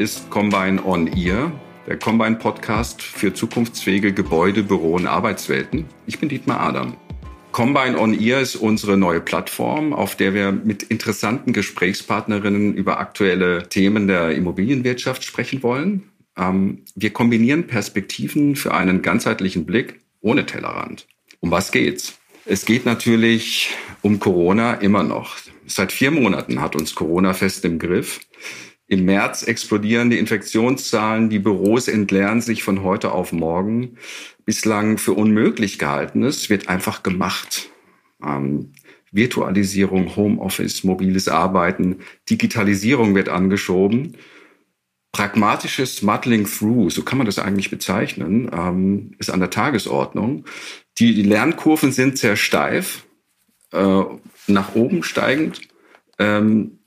Ist Combine on Ear, der Combine Podcast für zukunftsfähige Gebäude, Büro und Arbeitswelten. Ich bin Dietmar Adam. Combine on Ear ist unsere neue Plattform, auf der wir mit interessanten Gesprächspartnerinnen über aktuelle Themen der Immobilienwirtschaft sprechen wollen. Ähm, wir kombinieren Perspektiven für einen ganzheitlichen Blick ohne Tellerrand. Um was geht's? Es geht natürlich um Corona immer noch. Seit vier Monaten hat uns Corona fest im Griff. Im März explodieren die Infektionszahlen, die Büros entleeren sich von heute auf morgen. Bislang für unmöglich gehaltenes wird einfach gemacht. Ähm, Virtualisierung, Homeoffice, mobiles Arbeiten, Digitalisierung wird angeschoben. Pragmatisches Muddling Through, so kann man das eigentlich bezeichnen, ähm, ist an der Tagesordnung. Die, die Lernkurven sind sehr steif, äh, nach oben steigend. Ähm,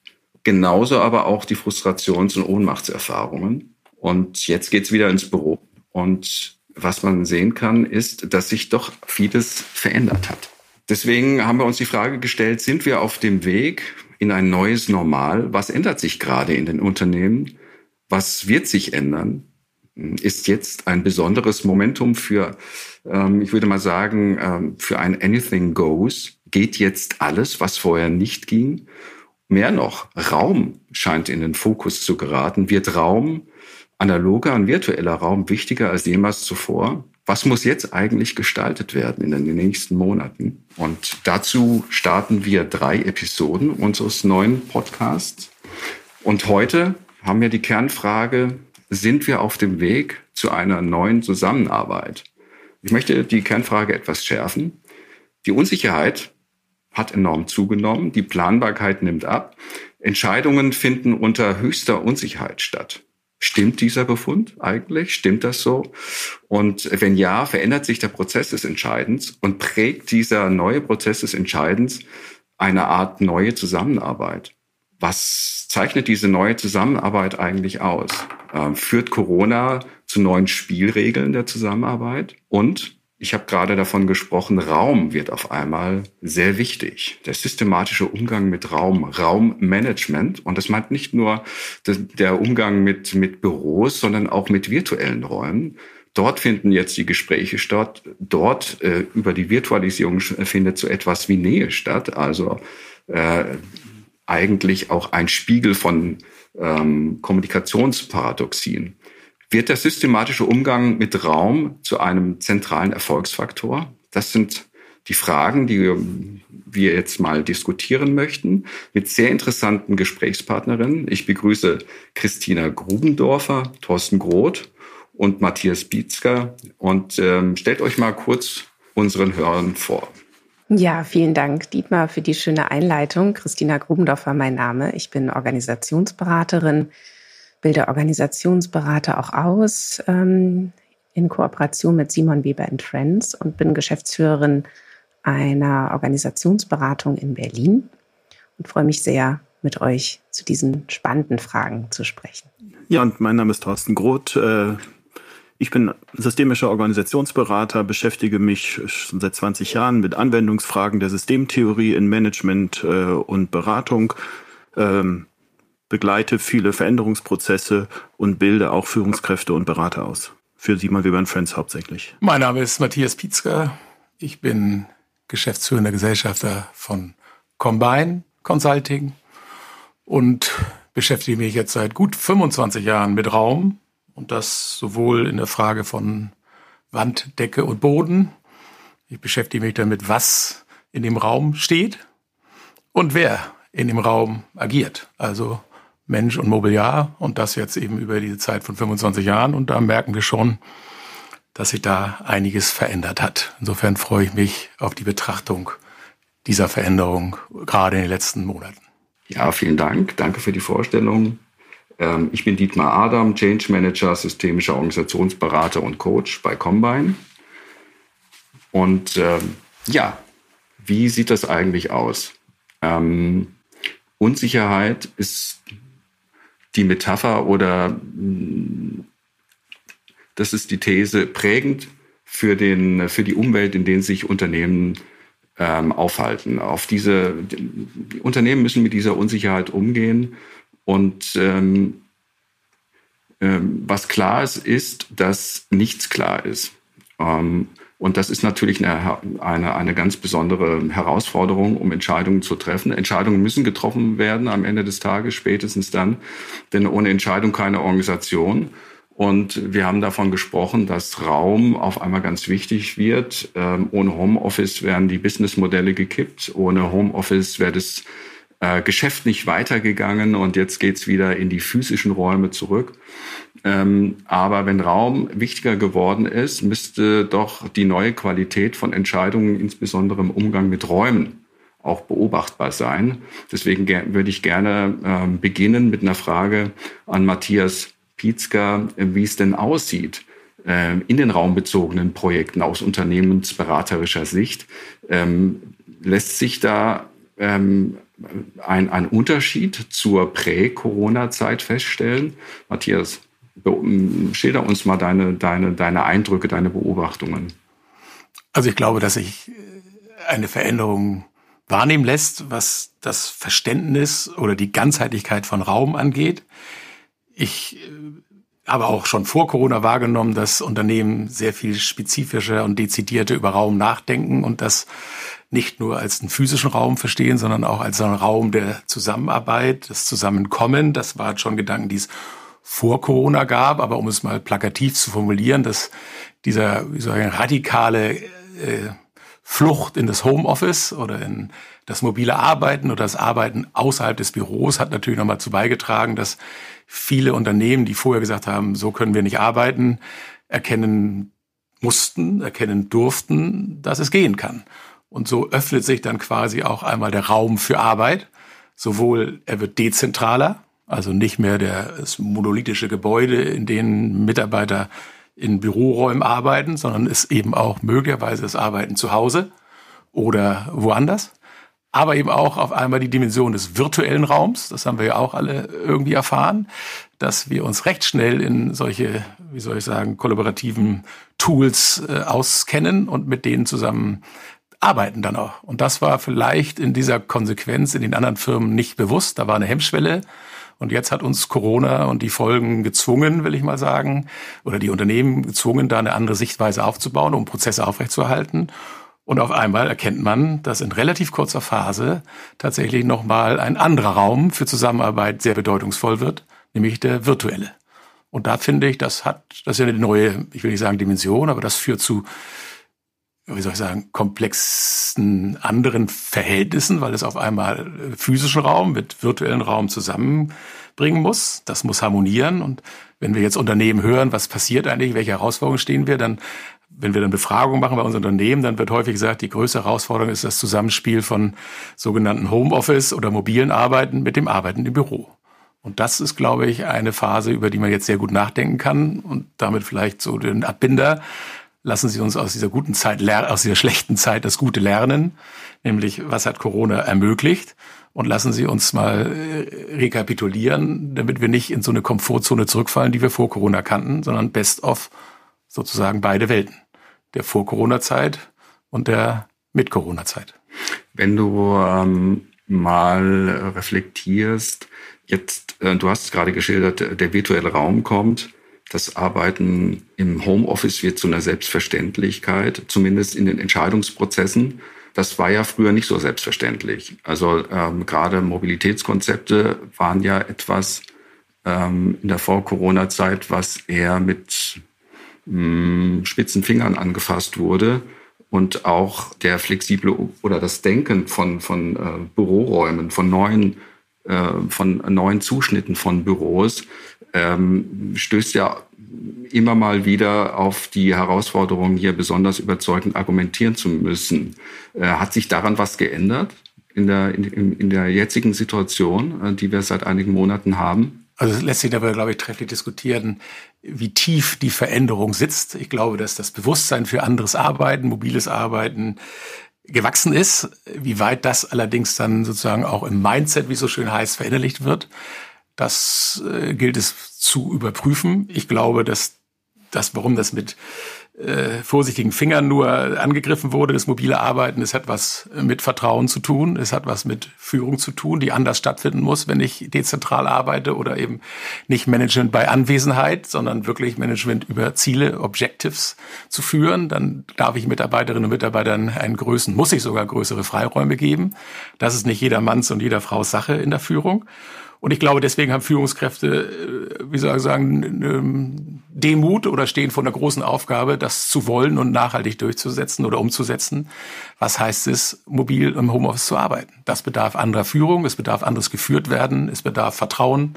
genauso aber auch die Frustrations- und Ohnmachtserfahrungen. Und jetzt geht's wieder ins Büro. Und was man sehen kann, ist, dass sich doch vieles verändert hat. Deswegen haben wir uns die Frage gestellt, sind wir auf dem Weg in ein neues Normal? Was ändert sich gerade in den Unternehmen? Was wird sich ändern? Ist jetzt ein besonderes Momentum für, ähm, ich würde mal sagen, ähm, für ein Anything Goes? Geht jetzt alles, was vorher nicht ging? Mehr noch, Raum scheint in den Fokus zu geraten. Wird Raum, analoger und virtueller Raum, wichtiger als jemals zuvor? Was muss jetzt eigentlich gestaltet werden in den nächsten Monaten? Und dazu starten wir drei Episoden unseres neuen Podcasts. Und heute haben wir die Kernfrage, sind wir auf dem Weg zu einer neuen Zusammenarbeit? Ich möchte die Kernfrage etwas schärfen. Die Unsicherheit hat enorm zugenommen, die Planbarkeit nimmt ab, Entscheidungen finden unter höchster Unsicherheit statt. Stimmt dieser Befund eigentlich? Stimmt das so? Und wenn ja, verändert sich der Prozess des Entscheidens und prägt dieser neue Prozess des Entscheidens eine Art neue Zusammenarbeit? Was zeichnet diese neue Zusammenarbeit eigentlich aus? Ähm, führt Corona zu neuen Spielregeln der Zusammenarbeit? Und ich habe gerade davon gesprochen, Raum wird auf einmal sehr wichtig. Der systematische Umgang mit Raum, Raummanagement. Und das meint nicht nur der Umgang mit, mit Büros, sondern auch mit virtuellen Räumen. Dort finden jetzt die Gespräche statt. Dort äh, über die Virtualisierung findet so etwas wie Nähe statt. Also äh, eigentlich auch ein Spiegel von ähm, Kommunikationsparadoxien. Wird der systematische Umgang mit Raum zu einem zentralen Erfolgsfaktor? Das sind die Fragen, die wir jetzt mal diskutieren möchten mit sehr interessanten Gesprächspartnerinnen. Ich begrüße Christina Grubendorfer, Thorsten Groth und Matthias Bietzker und ähm, stellt euch mal kurz unseren Hörern vor. Ja, vielen Dank, Dietmar, für die schöne Einleitung. Christina Grubendorfer, mein Name. Ich bin Organisationsberaterin bilde Organisationsberater auch aus ähm, in Kooperation mit Simon Weber Friends und bin Geschäftsführerin einer Organisationsberatung in Berlin und freue mich sehr, mit euch zu diesen spannenden Fragen zu sprechen. Ja, und mein Name ist Thorsten Groth. Äh, ich bin systemischer Organisationsberater, beschäftige mich schon seit 20 Jahren mit Anwendungsfragen der Systemtheorie in Management äh, und Beratung. Ähm, begleite viele Veränderungsprozesse und bilde auch Führungskräfte und Berater aus. Für Simon Weber Friends hauptsächlich. Mein Name ist Matthias Pietzker. Ich bin geschäftsführender Gesellschafter von Combine Consulting und beschäftige mich jetzt seit gut 25 Jahren mit Raum und das sowohl in der Frage von Wand, Decke und Boden. Ich beschäftige mich damit, was in dem Raum steht und wer in dem Raum agiert. Also Mensch und Mobiliar und das jetzt eben über diese Zeit von 25 Jahren und da merken wir schon, dass sich da einiges verändert hat. Insofern freue ich mich auf die Betrachtung dieser Veränderung gerade in den letzten Monaten. Ja, vielen Dank. Danke für die Vorstellung. Ähm, ich bin Dietmar Adam, Change Manager, systemischer Organisationsberater und Coach bei Combine. Und ähm, ja, wie sieht das eigentlich aus? Ähm, Unsicherheit ist die Metapher oder mm, das ist die These prägend für, den, für die Umwelt, in denen sich Unternehmen ähm, aufhalten. Auf diese, die Unternehmen müssen mit dieser Unsicherheit umgehen und ähm, Ähm, was klar ist, ist, dass nichts klar ist. Ähm, und das ist natürlich eine, eine, eine ganz besondere Herausforderung, um Entscheidungen zu treffen. Entscheidungen müssen getroffen werden am Ende des Tages, spätestens dann, denn ohne Entscheidung keine Organisation. Und wir haben davon gesprochen, dass Raum auf einmal ganz wichtig wird. Ähm, ohne Homeoffice werden die Businessmodelle gekippt. Ohne Homeoffice wäre das äh, Geschäft nicht weitergegangen und jetzt geht's wieder in die physischen Räume zurück. Ähm, aber wenn Raum wichtiger geworden ist, müsste doch die neue Qualität von Entscheidungen, insbesondere im Umgang mit Räumen, auch beobachtbar sein. Deswegen würde ich gerne ähm, beginnen mit einer Frage an Matthias Pietzker, wie es denn aussieht äh, in den raumbezogenen Projekten aus unternehmensberaterischer Sicht. Ähm, lässt sich da ähm, ein, ein Unterschied zur Prä-Corona-Zeit feststellen? Matthias, schilder uns mal deine, deine, deine Eindrücke, deine Beobachtungen. Also ich glaube, dass sich eine Veränderung wahrnehmen lässt, was das Verständnis oder die Ganzheitlichkeit von Raum angeht. Ich äh, habe auch schon vor Corona wahrgenommen, dass Unternehmen sehr viel spezifischer und dezidierter über Raum nachdenken und das nicht nur als einen physischen Raum verstehen, sondern auch als einen Raum der Zusammenarbeit, das Zusammenkommen. Das war schon Gedanken, die es vor Corona gab, aber um es mal plakativ zu formulieren, dass dieser wie soll ich, radikale äh, Flucht in das Homeoffice oder in das mobile Arbeiten oder das Arbeiten außerhalb des Büros hat natürlich nochmal zu beigetragen, dass viele Unternehmen, die vorher gesagt haben, so können wir nicht arbeiten, erkennen mussten, erkennen durften, dass es gehen kann. Und so öffnet sich dann quasi auch einmal der Raum für Arbeit. Sowohl er wird dezentraler, also nicht mehr das monolithische Gebäude, in denen Mitarbeiter in Büroräumen arbeiten, sondern ist eben auch möglicherweise das Arbeiten zu Hause oder woanders aber eben auch auf einmal die Dimension des virtuellen Raums. Das haben wir ja auch alle irgendwie erfahren, dass wir uns recht schnell in solche, wie soll ich sagen, kollaborativen Tools äh, auskennen und mit denen zusammen arbeiten dann auch. Und das war vielleicht in dieser Konsequenz in den anderen Firmen nicht bewusst. Da war eine Hemmschwelle. Und jetzt hat uns Corona und die Folgen gezwungen, will ich mal sagen, oder die Unternehmen gezwungen, da eine andere Sichtweise aufzubauen, um Prozesse aufrechtzuerhalten. Und auf einmal erkennt man, dass in relativ kurzer Phase tatsächlich nochmal ein anderer Raum für Zusammenarbeit sehr bedeutungsvoll wird, nämlich der virtuelle. Und da finde ich, das hat, das ist ja eine neue, ich will nicht sagen Dimension, aber das führt zu, wie soll ich sagen, komplexen anderen Verhältnissen, weil es auf einmal physischen Raum mit virtuellen Raum zusammenbringen muss. Das muss harmonieren. Und wenn wir jetzt Unternehmen hören, was passiert eigentlich, welche Herausforderungen stehen wir, dann wenn wir dann Befragungen machen bei unseren Unternehmen, dann wird häufig gesagt, die größte Herausforderung ist das Zusammenspiel von sogenannten Homeoffice oder mobilen Arbeiten mit dem Arbeiten im Büro. Und das ist, glaube ich, eine Phase, über die man jetzt sehr gut nachdenken kann und damit vielleicht so den Abbinder. Lassen Sie uns aus dieser guten Zeit, aus dieser schlechten Zeit das Gute lernen, nämlich was hat Corona ermöglicht? Und lassen Sie uns mal äh, rekapitulieren, damit wir nicht in so eine Komfortzone zurückfallen, die wir vor Corona kannten, sondern best of sozusagen beide Welten. Der Vor-Corona-Zeit und der Mit-Corona-Zeit. Wenn du ähm, mal reflektierst, jetzt, äh, du hast gerade geschildert, der virtuelle Raum kommt, das Arbeiten im Homeoffice wird zu einer Selbstverständlichkeit, zumindest in den Entscheidungsprozessen. Das war ja früher nicht so selbstverständlich. Also ähm, gerade Mobilitätskonzepte waren ja etwas ähm, in der Vor-Corona-Zeit, was eher mit spitzen Fingern angefasst wurde und auch der flexible oder das Denken von, von äh, Büroräumen, von neuen, von neuen Zuschnitten von Büros ähm, stößt ja immer mal wieder auf die Herausforderung, hier besonders überzeugend argumentieren zu müssen. Äh, hat sich daran was geändert in der, in, in der jetzigen Situation, äh, die wir seit einigen Monaten haben? Also es lässt sich dabei, glaube ich, trefflich diskutieren, wie tief die Veränderung sitzt. Ich glaube, dass das Bewusstsein für anderes Arbeiten, mobiles Arbeiten gewachsen ist. Wie weit das allerdings dann sozusagen auch im Mindset, wie es so schön heißt, verinnerlicht wird, das äh, gilt es zu überprüfen. Ich glaube, dass das, warum das mit äh, vorsichtigen Fingern nur angegriffen wurde. Das mobile Arbeiten, es hat was mit Vertrauen zu tun, es hat was mit Führung zu tun, die anders stattfinden muss, wenn ich dezentral arbeite oder eben nicht Management bei Anwesenheit, sondern wirklich Management über Ziele, Objectives zu führen. Dann darf ich Mitarbeiterinnen und Mitarbeitern einen Größen, muss ich sogar größere Freiräume geben. Das ist nicht jeder Manns und jeder Frau Sache in der Führung. Und ich glaube, deswegen haben Führungskräfte, äh, wie soll ich sagen, Demut oder stehen vor einer großen Aufgabe, das zu wollen und nachhaltig durchzusetzen oder umzusetzen. Was heißt es, mobil im Homeoffice zu arbeiten? Das bedarf anderer Führung, es bedarf anderes geführt werden, es bedarf Vertrauen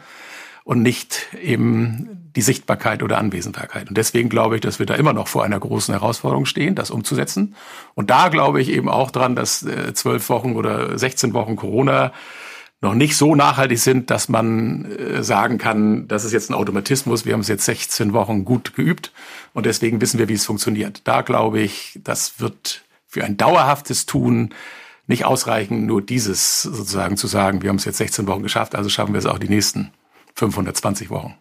und nicht eben die Sichtbarkeit oder Anwesenbarkeit. Und deswegen glaube ich, dass wir da immer noch vor einer großen Herausforderung stehen, das umzusetzen. Und da glaube ich eben auch dran, dass äh, zwölf Wochen oder 16 Wochen Corona noch nicht so nachhaltig sind, dass man äh, sagen kann, das ist jetzt ein Automatismus, wir haben es jetzt 16 Wochen gut geübt und deswegen wissen wir, wie es funktioniert. Da glaube ich, das wird für ein dauerhaftes Tun nicht ausreichen, nur dieses sozusagen zu sagen, wir haben es jetzt 16 Wochen geschafft, also schaffen wir es auch die nächsten 520 Wochen.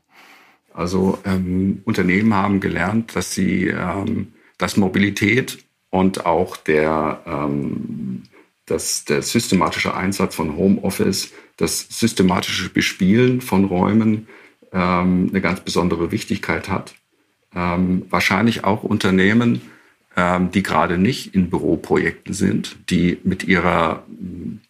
Also ähm, Unternehmen haben gelernt, dass sie, ähm, dass Mobilität und auch der ähm, dass der systematische Einsatz von Homeoffice, das systematische Bespielen von Räumen ähm, eine ganz besondere Wichtigkeit hat. Ähm, wahrscheinlich auch Unternehmen, ähm, die gerade nicht in Büroprojekten sind, die mit ihrer,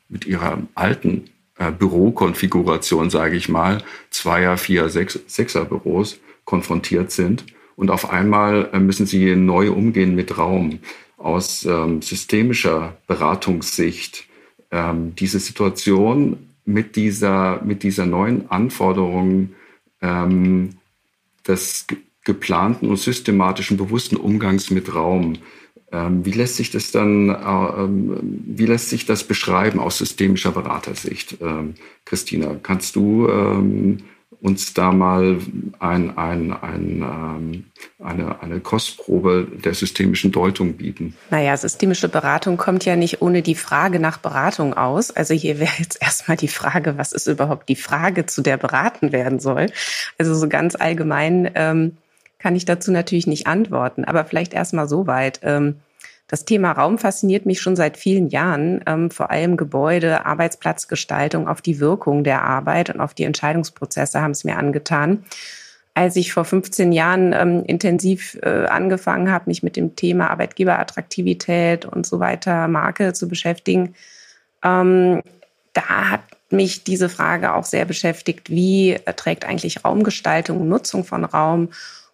mit ihrer alten äh, Bürokonfiguration, sage ich mal, Zweier, Vier, Sechs, Sechser Büros konfrontiert sind. Und auf einmal äh, müssen sie neu umgehen mit Raum aus ähm, systemischer Beratungssicht ähm, diese Situation mit dieser, mit dieser neuen Anforderung ähm, des geplanten und systematischen bewussten Umgangs mit Raum. Ähm, wie lässt sich das dann, äh, ähm, wie lässt sich das beschreiben aus systemischer Beratersicht? Ähm, Christina, kannst du uns da mal ein, ein, ein, ähm, eine, eine Kostprobe der systemischen Deutung bieten? Naja, systemische Beratung kommt ja nicht ohne die Frage nach Beratung aus. Also hier wäre jetzt erstmal die Frage, was ist überhaupt die Frage, zu der beraten werden soll? Also so ganz allgemein ähm, kann ich dazu natürlich nicht antworten, aber vielleicht erstmal so weit. Ähm, das Thema Raum fasziniert mich schon seit vielen Jahren, ähm, vor allem Gebäude, Arbeitsplatzgestaltung, auf die Wirkung der Arbeit und auf die Entscheidungsprozesse haben es mir angetan. Als ich vor 15 Jahren ähm, intensiv äh, angefangen habe, mich mit dem Thema Arbeitgeberattraktivität und so weiter, Marke zu beschäftigen, ähm, da hat mich diese Frage auch sehr beschäftigt, wie trägt eigentlich Raumgestaltung, Nutzung von Raum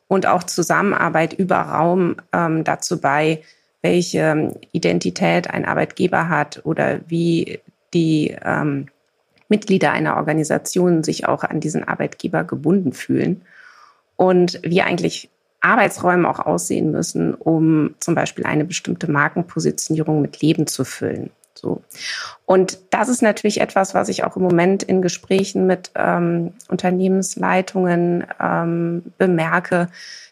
und auch Zusammenarbeit über Raum ähm, dazu bei, welche Identität ein Arbeitgeber hat oder wie die ähm, Mitglieder einer Organisation sich auch an diesen Arbeitgeber gebunden fühlen und wie eigentlich Arbeitsräume auch aussehen müssen, um zum Beispiel eine bestimmte Markenpositionierung mit Leben zu füllen. So. Und das ist natürlich etwas, was ich auch im Moment in Gesprächen mit ähm, Unternehmensleitungen ähm, bemerke,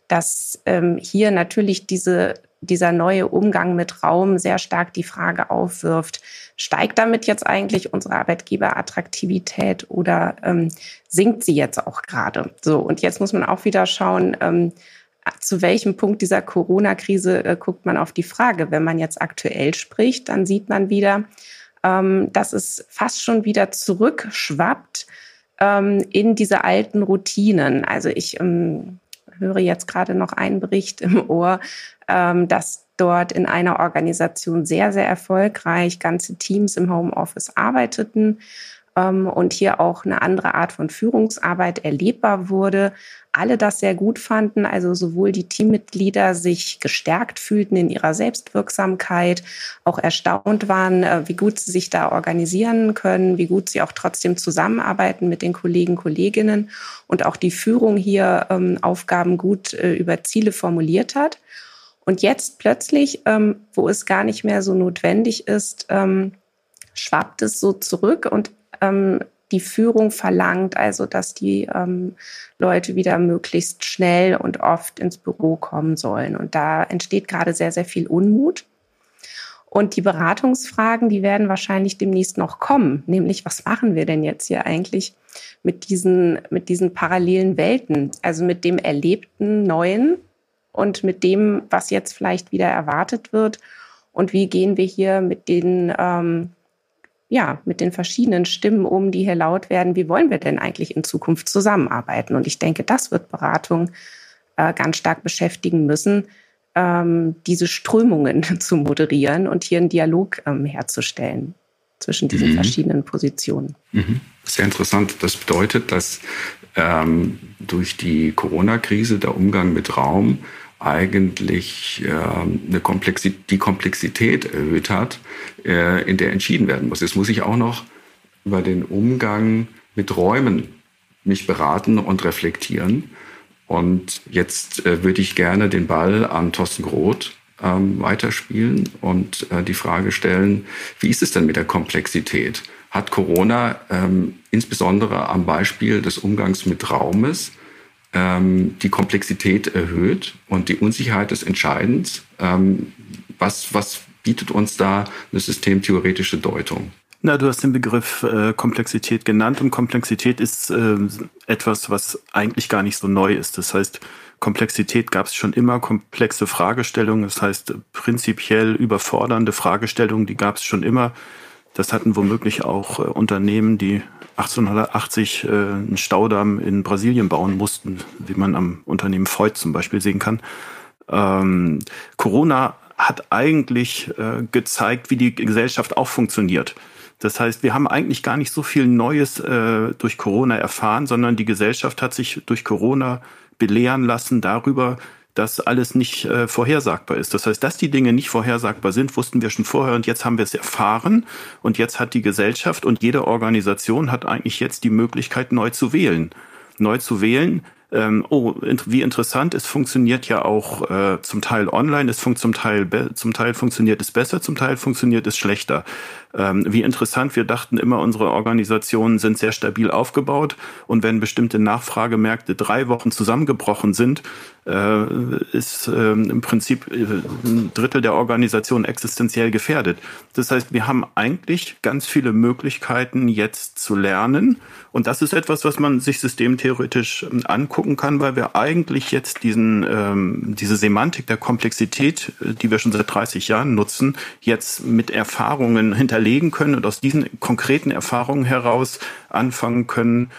dass ähm, hier natürlich diese dieser neue Umgang mit Raum sehr stark die Frage aufwirft, steigt damit jetzt eigentlich unsere Arbeitgeberattraktivität oder ähm, sinkt sie jetzt auch gerade? So, und jetzt muss man auch wieder schauen, ähm, zu welchem Punkt dieser Corona-Krise äh, guckt man auf die Frage. Wenn man jetzt aktuell spricht, dann sieht man wieder, ähm, dass es fast schon wieder zurückschwappt ähm, in diese alten Routinen. Also ich ähm, höre jetzt gerade noch einen Bericht im Ohr, ähm, dass dort in einer Organisation sehr, sehr erfolgreich ganze Teams im Homeoffice arbeiteten und hier auch eine andere Art von Führungsarbeit erlebbar wurde. Alle das sehr gut fanden, also sowohl die Teammitglieder sich gestärkt fühlten in ihrer Selbstwirksamkeit, auch erstaunt waren, äh, wie gut sie sich da organisieren können, wie gut sie auch trotzdem zusammenarbeiten mit den Kollegen, Kolleginnen und auch die Führung hier ähm, Aufgaben gut äh, über Ziele formuliert hat. Und jetzt plötzlich, ähm, wo es gar nicht mehr so notwendig ist, ähm, schwappt es so zurück und ähm, die Führung verlangt also, dass die ähm, Leute wieder möglichst schnell und oft ins Büro kommen sollen. Und da entsteht gerade sehr, sehr viel Unmut. Und die Beratungsfragen, die werden wahrscheinlich demnächst noch kommen. Nämlich, was machen wir denn jetzt hier eigentlich mit diesen, mit diesen parallelen Welten? Also mit dem erlebten Neuen und mit dem, was jetzt vielleicht wieder erwartet wird? Und wie gehen wir hier mit den, ähm, ja, mit den verschiedenen Stimmen um, die hier laut werden? Wie wollen wir denn eigentlich in Zukunft zusammenarbeiten? Und ich denke, das wird Beratung äh, ganz stark beschäftigen müssen, ähm, diese Strömungen zu moderieren und hier einen Dialog ähm, herzustellen zwischen diesen mhm. verschiedenen Positionen. Mhm. Sehr interessant. Das bedeutet, dass ähm, durch die Corona-Krise der Umgang mit Raum eigentlich äh, eine Komplexität, die Komplexität erhöht hat, äh, in der entschieden werden muss. Jetzt muss ich auch noch über den Umgang mit Räumen mich beraten und reflektieren. Und jetzt äh, würde ich gerne den Ball an Thorsten Groth ähm, weiterspielen und äh, die Frage stellen, wie ist es denn mit der Komplexität? Hat Corona ähm, insbesondere am Beispiel des Umgangs mit Raumes ähm, die Komplexität erhöht und die Unsicherheit des Entscheidens? Ähm, was, was bietet uns da eine systemtheoretische Deutung? Na, du hast den Begriff äh, Komplexität genannt und Komplexität ist äh, etwas, was eigentlich gar nicht so neu ist. Das heißt, Komplexität gab es schon immer, komplexe Fragestellungen, das heißt prinzipiell überfordernde Fragestellungen, die gab es schon immer. Das hatten womöglich auch äh, Unternehmen, die 1880 äh, einen Staudamm in Brasilien bauen mussten, wie man am Unternehmen Freud zum Beispiel sehen kann. Ähm, Corona hat eigentlich äh, gezeigt, wie die Gesellschaft auch funktioniert. Das heißt, wir haben eigentlich gar nicht so viel Neues äh, durch Corona erfahren, sondern die Gesellschaft hat sich durch Corona belehren lassen darüber, dass alles nicht äh, vorhersagbar ist. Das heißt, dass die Dinge nicht vorhersagbar sind, wussten wir schon vorher und jetzt haben wir es erfahren und jetzt hat die Gesellschaft und jede Organisation hat eigentlich jetzt die Möglichkeit, neu zu wählen. Neu zu wählen, ähm, oh, wie interessant, es funktioniert ja auch äh, zum Teil online, es funkt zum Teil, zum Teil funktioniert es besser, zum Teil funktioniert es schlechter. Ähm, wie interessant, wir dachten immer, unsere Organisationen sind sehr stabil aufgebaut und wenn bestimmte Nachfragemärkte drei Wochen zusammengebrochen sind, äh, ist äh, im Prinzip äh, ein Drittel der Organisation existenziell gefährdet. Das heißt, wir haben eigentlich ganz viele Möglichkeiten jetzt zu lernen und das ist etwas, was man sich systemtheoretisch ähm, angucken kann, weil wir eigentlich jetzt diesen, ähm, diese Semantik der Komplexität, äh, die wir schon seit 30 Jahren nutzen, jetzt mit Erfahrungen hinter hinterlegen können und aus diesen konkreten Erfahrungen heraus anfangen können,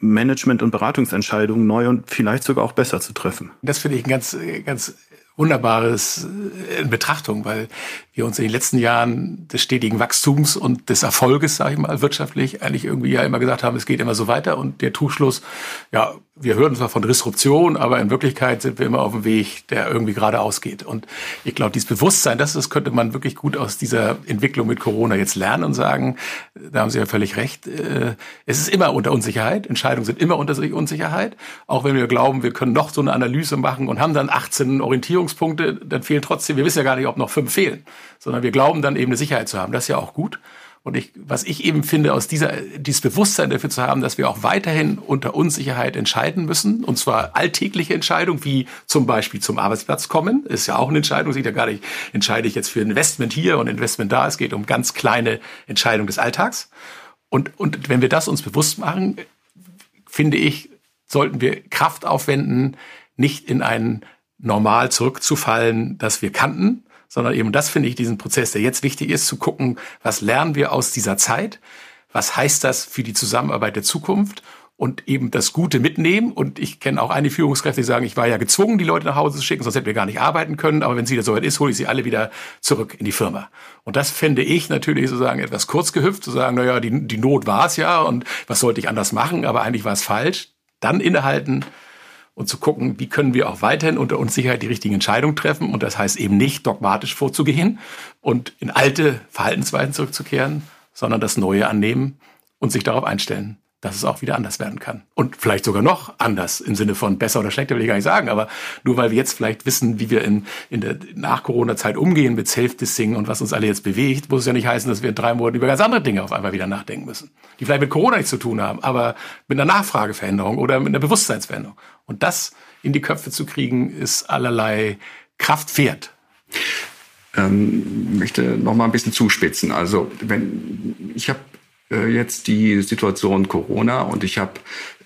Management- und Beratungsentscheidungen neu und vielleicht sogar auch besser zu treffen. Das finde ich ein ganz, ganz Wunderbares äh, in Betrachtung, weil wir uns in den letzten Jahren des stetigen Wachstums und des Erfolges, sage ich mal, wirtschaftlich eigentlich irgendwie ja immer gesagt haben, es geht immer so weiter und der Tuchschluss, ja, wir hören zwar von Disruption, aber in Wirklichkeit sind wir immer auf dem Weg, der irgendwie geradeaus geht. Und ich glaube, dieses Bewusstsein, das, das könnte man wirklich gut aus dieser Entwicklung mit Corona jetzt lernen und sagen, da haben Sie ja völlig recht, äh, es ist immer unter Unsicherheit, Entscheidungen sind immer unter Unsicherheit, auch wenn wir glauben, wir können noch so eine Analyse machen und haben dann 18 Orientierungspunkte, dann fehlen trotzdem, wir wissen ja gar nicht, ob noch fünf fehlen sondern wir glauben dann eben eine Sicherheit zu haben. Das ist ja auch gut. Und ich, was ich eben finde, aus dieser, dieses Bewusstsein dafür zu haben, dass wir auch weiterhin unter Unsicherheit entscheiden müssen, und zwar alltägliche Entscheidungen, wie zum Beispiel zum Arbeitsplatz kommen, ist ja auch eine Entscheidung, sieht ja gar nicht, entscheide ich jetzt für Investment hier und Investment da, es geht um ganz kleine Entscheidungen des Alltags. Und, und wenn wir das uns bewusst machen, finde ich, sollten wir Kraft aufwenden, nicht in ein Normal zurückzufallen, das wir kannten, sondern eben das finde ich diesen Prozess, der jetzt wichtig ist, zu gucken, was lernen wir aus dieser Zeit, was heißt das für die Zusammenarbeit der Zukunft und eben das Gute mitnehmen. Und ich kenne auch einige Führungskräfte, die sagen, ich war ja gezwungen, die Leute nach Hause zu schicken, sonst hätten wir gar nicht arbeiten können. Aber wenn es wieder soweit ist, hole ich sie alle wieder zurück in die Firma. Und das fände ich natürlich sozusagen etwas kurz gehüpft, zu sagen, naja, die, die Not war es ja und was sollte ich anders machen, aber eigentlich war es falsch. Dann innehalten, und zu gucken, wie können wir auch weiterhin unter Unsicherheit die richtigen Entscheidungen treffen. Und das heißt eben nicht dogmatisch vorzugehen und in alte Verhaltensweisen zurückzukehren, sondern das Neue annehmen und sich darauf einstellen, dass es auch wieder anders werden kann. Und vielleicht sogar noch anders im Sinne von besser oder schlechter will ich gar nicht sagen, aber nur weil wir jetzt vielleicht wissen, wie wir in, in der Nach-Corona-Zeit umgehen mit Self-Dissing und was uns alle jetzt bewegt, muss es ja nicht heißen, dass wir in drei Monaten über ganz andere Dinge auf einmal wieder nachdenken müssen, die vielleicht mit Corona nichts zu tun haben, aber mit einer Nachfrageveränderung oder mit einer Bewusstseinsveränderung. Und das in die Köpfe zu kriegen, ist allerlei Kraft wert. Ähm, möchte noch mal ein bisschen zuspitzen. Also wenn ich habe äh, jetzt die Situation Corona und ich habe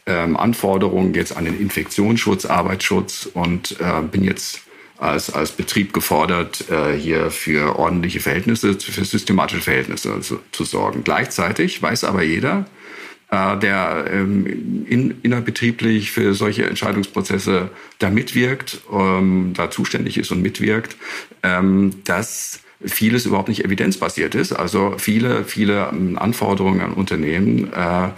ähm, Anforderungen jetzt an den Infektionsschutz, Arbeitsschutz und äh, bin jetzt als, als Betrieb gefordert, äh, hier für ordentliche Verhältnisse, für systematische Verhältnisse zu, zu sorgen. Gleichzeitig weiß aber jeder, äh, der ähm, in, innerbetrieblich für solche Entscheidungsprozesse da mitwirkt, ähm, da zuständig ist und mitwirkt, ähm, dass vieles überhaupt nicht evidenzbasiert ist. Also viele, viele ähm, Anforderungen an Unternehmen äh,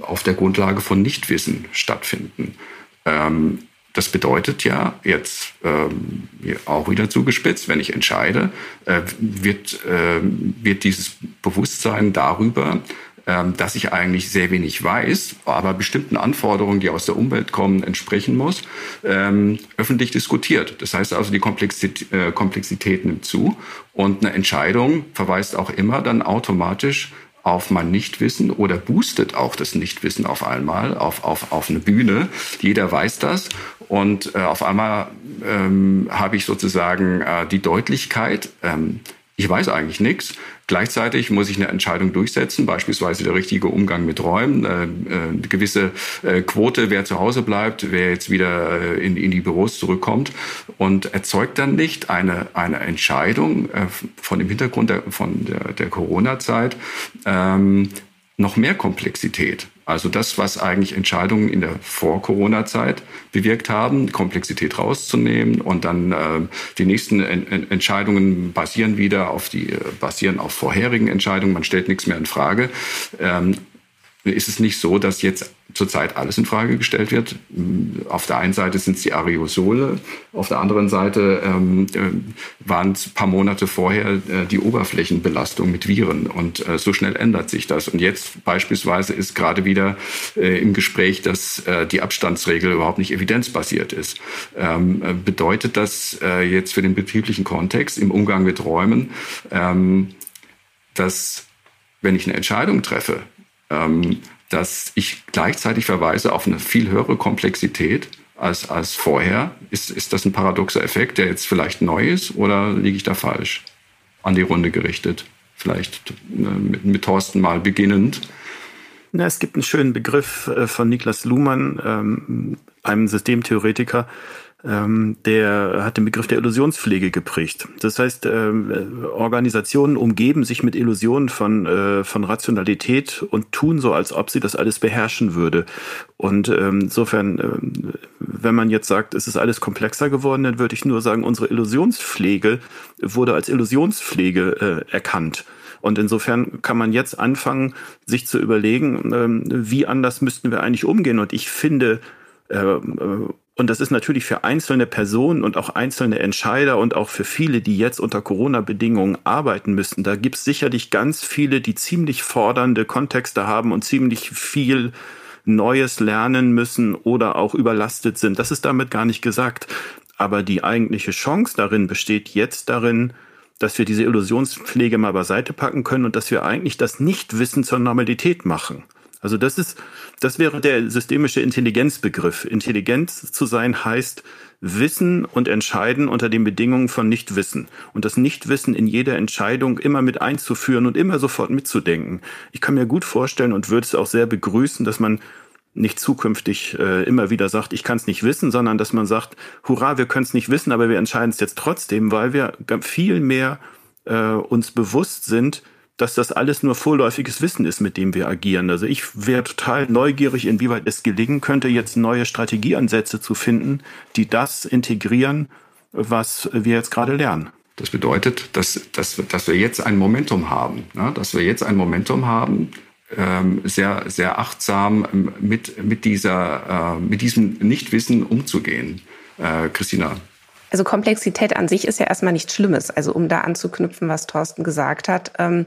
auf der Grundlage von Nichtwissen stattfinden. Ähm, das bedeutet ja jetzt ähm, auch wieder zugespitzt, wenn ich entscheide, äh, wird, äh, wird dieses Bewusstsein darüber, dass ich eigentlich sehr wenig weiß, aber bestimmten Anforderungen, die aus der Umwelt kommen, entsprechen muss, ähm, öffentlich diskutiert. Das heißt also, die Komplexität, äh, Komplexität nimmt zu und eine Entscheidung verweist auch immer dann automatisch auf mein Nichtwissen oder boostet auch das Nichtwissen auf einmal auf, auf, auf eine Bühne. Jeder weiß das. Und äh, auf einmal ähm, habe ich sozusagen äh, die Deutlichkeit, ähm, ich weiß eigentlich nichts. Gleichzeitig muss ich eine Entscheidung durchsetzen, beispielsweise der richtige Umgang mit Räumen, äh, äh, eine gewisse äh, Quote, wer zu Hause bleibt, wer jetzt wieder äh, in, in die Büros zurückkommt und erzeugt dann nicht eine, eine Entscheidung äh, von dem Hintergrund der, von der, der Corona-Zeit ähm, noch mehr Komplexität. Also das, was eigentlich Entscheidungen in der Vor-Corona-Zeit bewirkt haben, Komplexität rauszunehmen und dann äh, die nächsten en Entscheidungen basieren wieder auf die äh, basieren auf vorherigen Entscheidungen. Man stellt nichts mehr in Frage. Ähm, ist es nicht so, dass jetzt zurzeit alles in Frage gestellt wird. Auf der einen Seite sind es die Aerosole, auf der anderen Seite ähm, äh, waren es paar Monate vorher äh, die Oberflächenbelastung mit Viren. Und äh, so schnell ändert sich das. Und jetzt beispielsweise ist gerade wieder äh, im Gespräch, dass äh, die Abstandsregel überhaupt nicht evidenzbasiert ist. Ähm, äh, bedeutet das jetzt für den betrieblichen Kontext im Umgang mit Räumen, ähm, dass wenn ich eine Entscheidung treffe, ähm, dass ich gleichzeitig verweise auf eine viel höhere Komplexität als, als vorher. Ist, ist das ein paradoxer Effekt, der jetzt vielleicht neu ist oder liege ich da falsch? An die Runde gerichtet. Vielleicht äh, mit, mit Thorsten mal beginnend. Na, es gibt einen schönen Begriff äh, von Niklas Luhmann, ähm, einem Systemtheoretiker, der hat den Begriff der Illusionspflege geprägt. Das heißt, ähm, Organisationen umgeben sich mit Illusionen von, äh, von Rationalität und tun so, als ob sie das alles beherrschen würde. Und ähm, insofern, wenn man jetzt sagt, es ist alles komplexer geworden, dann würde ich nur sagen, unsere Illusionspflege wurde als Illusionspflege äh, erkannt. Und insofern kann man jetzt anfangen, sich zu überlegen, ähm, wie anders müssten wir eigentlich umgehen. Und ich finde, äh, und das ist natürlich für einzelne Personen und auch einzelne Entscheider und auch für viele, die jetzt unter Corona-Bedingungen arbeiten müssen. Da gibt es sicherlich ganz viele, die ziemlich fordernde Kontexte haben und ziemlich viel Neues lernen müssen oder auch überlastet sind. Das ist damit gar nicht gesagt. Aber die eigentliche Chance darin besteht jetzt darin, dass wir diese Illusionspflege mal beiseite packen können und dass wir eigentlich das Nichtwissen zur Normalität machen. Also das ist, das wäre der systemische Intelligenzbegriff. Intelligenz zu sein heißt Wissen und Entscheiden unter den Bedingungen von Nichtwissen. Und das Nichtwissen in jeder Entscheidung immer mit einzuführen und immer sofort mitzudenken. Ich kann mir gut vorstellen und würde es auch sehr begrüßen, dass man nicht zukünftig äh, immer wieder sagt, ich kann es nicht wissen, sondern dass man sagt, hurra, wir können es nicht wissen, aber wir entscheiden es jetzt trotzdem, weil wir viel mehr äh, uns bewusst sind, dass das alles nur vorläufiges Wissen ist, mit dem wir agieren. Also ich wäre total neugierig, inwieweit es gelingen könnte, jetzt neue Strategieansätze zu finden, die das integrieren, was wir jetzt gerade lernen. Das bedeutet, dass, dass, dass wir jetzt ein Momentum haben, ne? dass wir jetzt ein Momentum haben, ähm, sehr, sehr achtsam mit, mit, dieser, äh, mit diesem Nichtwissen umzugehen. Äh, Christina. Also Komplexität an sich ist ja erstmal nichts Schlimmes. Also um da anzuknüpfen, was Thorsten gesagt hat. Ähm,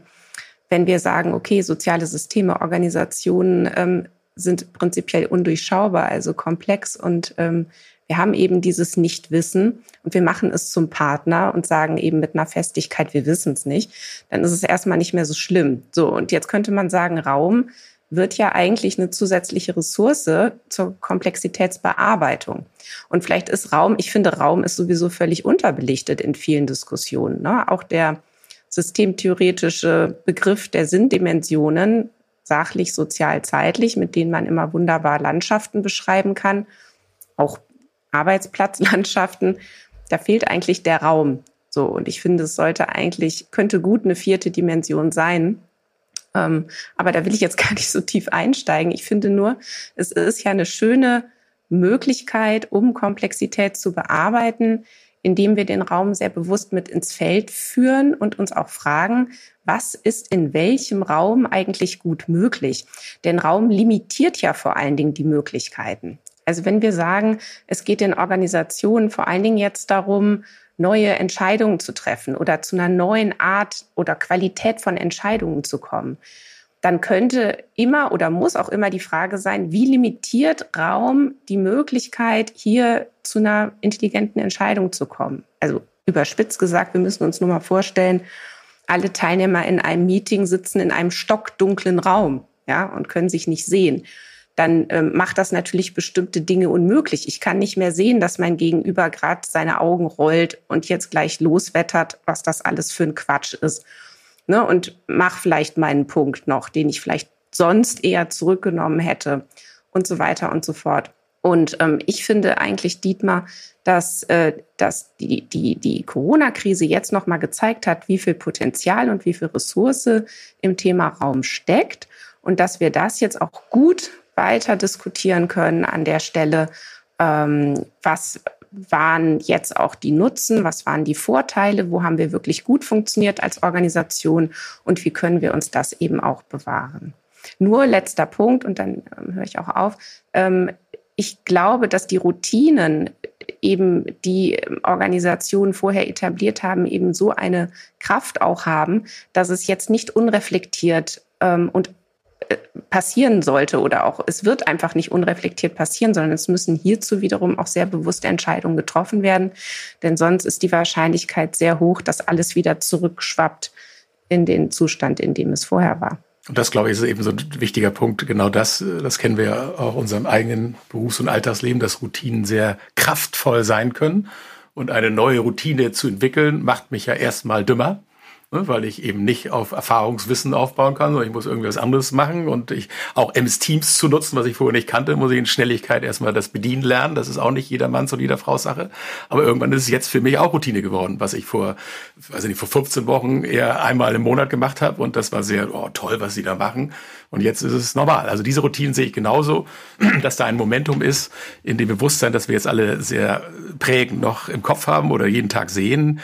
wenn wir sagen, okay, soziale Systeme, Organisationen ähm, sind prinzipiell undurchschaubar, also komplex und ähm, wir haben eben dieses Nichtwissen und wir machen es zum Partner und sagen eben mit einer Festigkeit, wir wissen es nicht, dann ist es erstmal nicht mehr so schlimm. So, und jetzt könnte man sagen, Raum wird ja eigentlich eine zusätzliche Ressource zur Komplexitätsbearbeitung. Und vielleicht ist Raum, ich finde, Raum ist sowieso völlig unterbelichtet in vielen Diskussionen. Ne? Auch der systemtheoretische Begriff der Sinndimensionen sachlich, sozial, zeitlich, mit denen man immer wunderbar Landschaften beschreiben kann, auch Arbeitsplatzlandschaften. Da fehlt eigentlich der Raum. So, und ich finde, es sollte eigentlich, könnte gut eine vierte Dimension sein. Ähm, aber da will ich jetzt gar nicht so tief einsteigen. Ich finde nur, es ist ja eine schöne Möglichkeit, um Komplexität zu bearbeiten, indem wir den Raum sehr bewusst mit ins Feld führen und uns auch fragen, was ist in welchem Raum eigentlich gut möglich? Denn Raum limitiert ja vor allen Dingen die Möglichkeiten. Also wenn wir sagen, es geht in Organisationen vor allen Dingen jetzt darum, neue Entscheidungen zu treffen oder zu einer neuen Art oder Qualität von Entscheidungen zu kommen, dann könnte immer oder muss auch immer die Frage sein, wie limitiert Raum die Möglichkeit, hier zu einer intelligenten Entscheidung zu kommen? Also überspitzt gesagt, wir müssen uns nur mal vorstellen, alle Teilnehmer in einem Meeting sitzen in einem stockdunklen Raum, ja, und können sich nicht sehen. Dann ähm, macht das natürlich bestimmte Dinge unmöglich. Ich kann nicht mehr sehen, dass mein Gegenüber gerade seine Augen rollt und jetzt gleich loswettert, was das alles für ein Quatsch ist ne, und mach vielleicht meinen Punkt noch, den ich vielleicht sonst eher zurückgenommen hätte und so weiter und so fort. Und ähm, ich finde eigentlich, Dietmar, dass, äh, dass die, die, die Corona-Krise jetzt nochmal gezeigt hat, wie viel Potenzial und wie viel Ressource im Thema Raum steckt und dass wir das jetzt auch gut weiter diskutieren können an der Stelle, ähm, was, waren jetzt auch die Nutzen, was waren die Vorteile, wo haben wir wirklich gut funktioniert als Organisation und wie können wir uns das eben auch bewahren. Nur letzter Punkt und dann ähm, höre ich auch auf. Ähm, ich glaube, dass die Routinen eben die Organisationen vorher etabliert haben, eben so eine Kraft auch haben, dass es jetzt nicht unreflektiert ähm, und passieren sollte oder auch es wird einfach nicht unreflektiert passieren, sondern es müssen hierzu wiederum auch sehr bewusste Entscheidungen getroffen werden, denn sonst ist die Wahrscheinlichkeit sehr hoch, dass alles wieder zurückschwappt in den Zustand, in dem es vorher war. Und das, glaube ich, ist eben so ein wichtiger Punkt. Genau das, das kennen wir ja auch in unserem eigenen Berufs- und Alltagsleben, dass Routinen sehr kraftvoll sein können. Und eine neue Routine zu entwickeln, macht mich ja erstmal dümmer weil ich eben nicht auf Erfahrungswissen aufbauen kann, sondern ich muss irgendwie was anderes machen und ich auch MS Teams zu nutzen, was ich vorher nicht kannte, muss ich in Schnelligkeit erstmal das Bedienen lernen. Das ist auch nicht jedermanns und jeder Frau Sache. Aber irgendwann ist es jetzt für mich auch Routine geworden, was ich vor, ich nicht, vor 15 Wochen eher einmal im Monat gemacht habe und das war sehr oh, toll, was sie da machen. Und jetzt ist es normal. Also diese Routinen sehe ich genauso, dass da ein Momentum ist, in dem Bewusstsein, dass wir jetzt alle sehr prägend noch im Kopf haben oder jeden Tag sehen,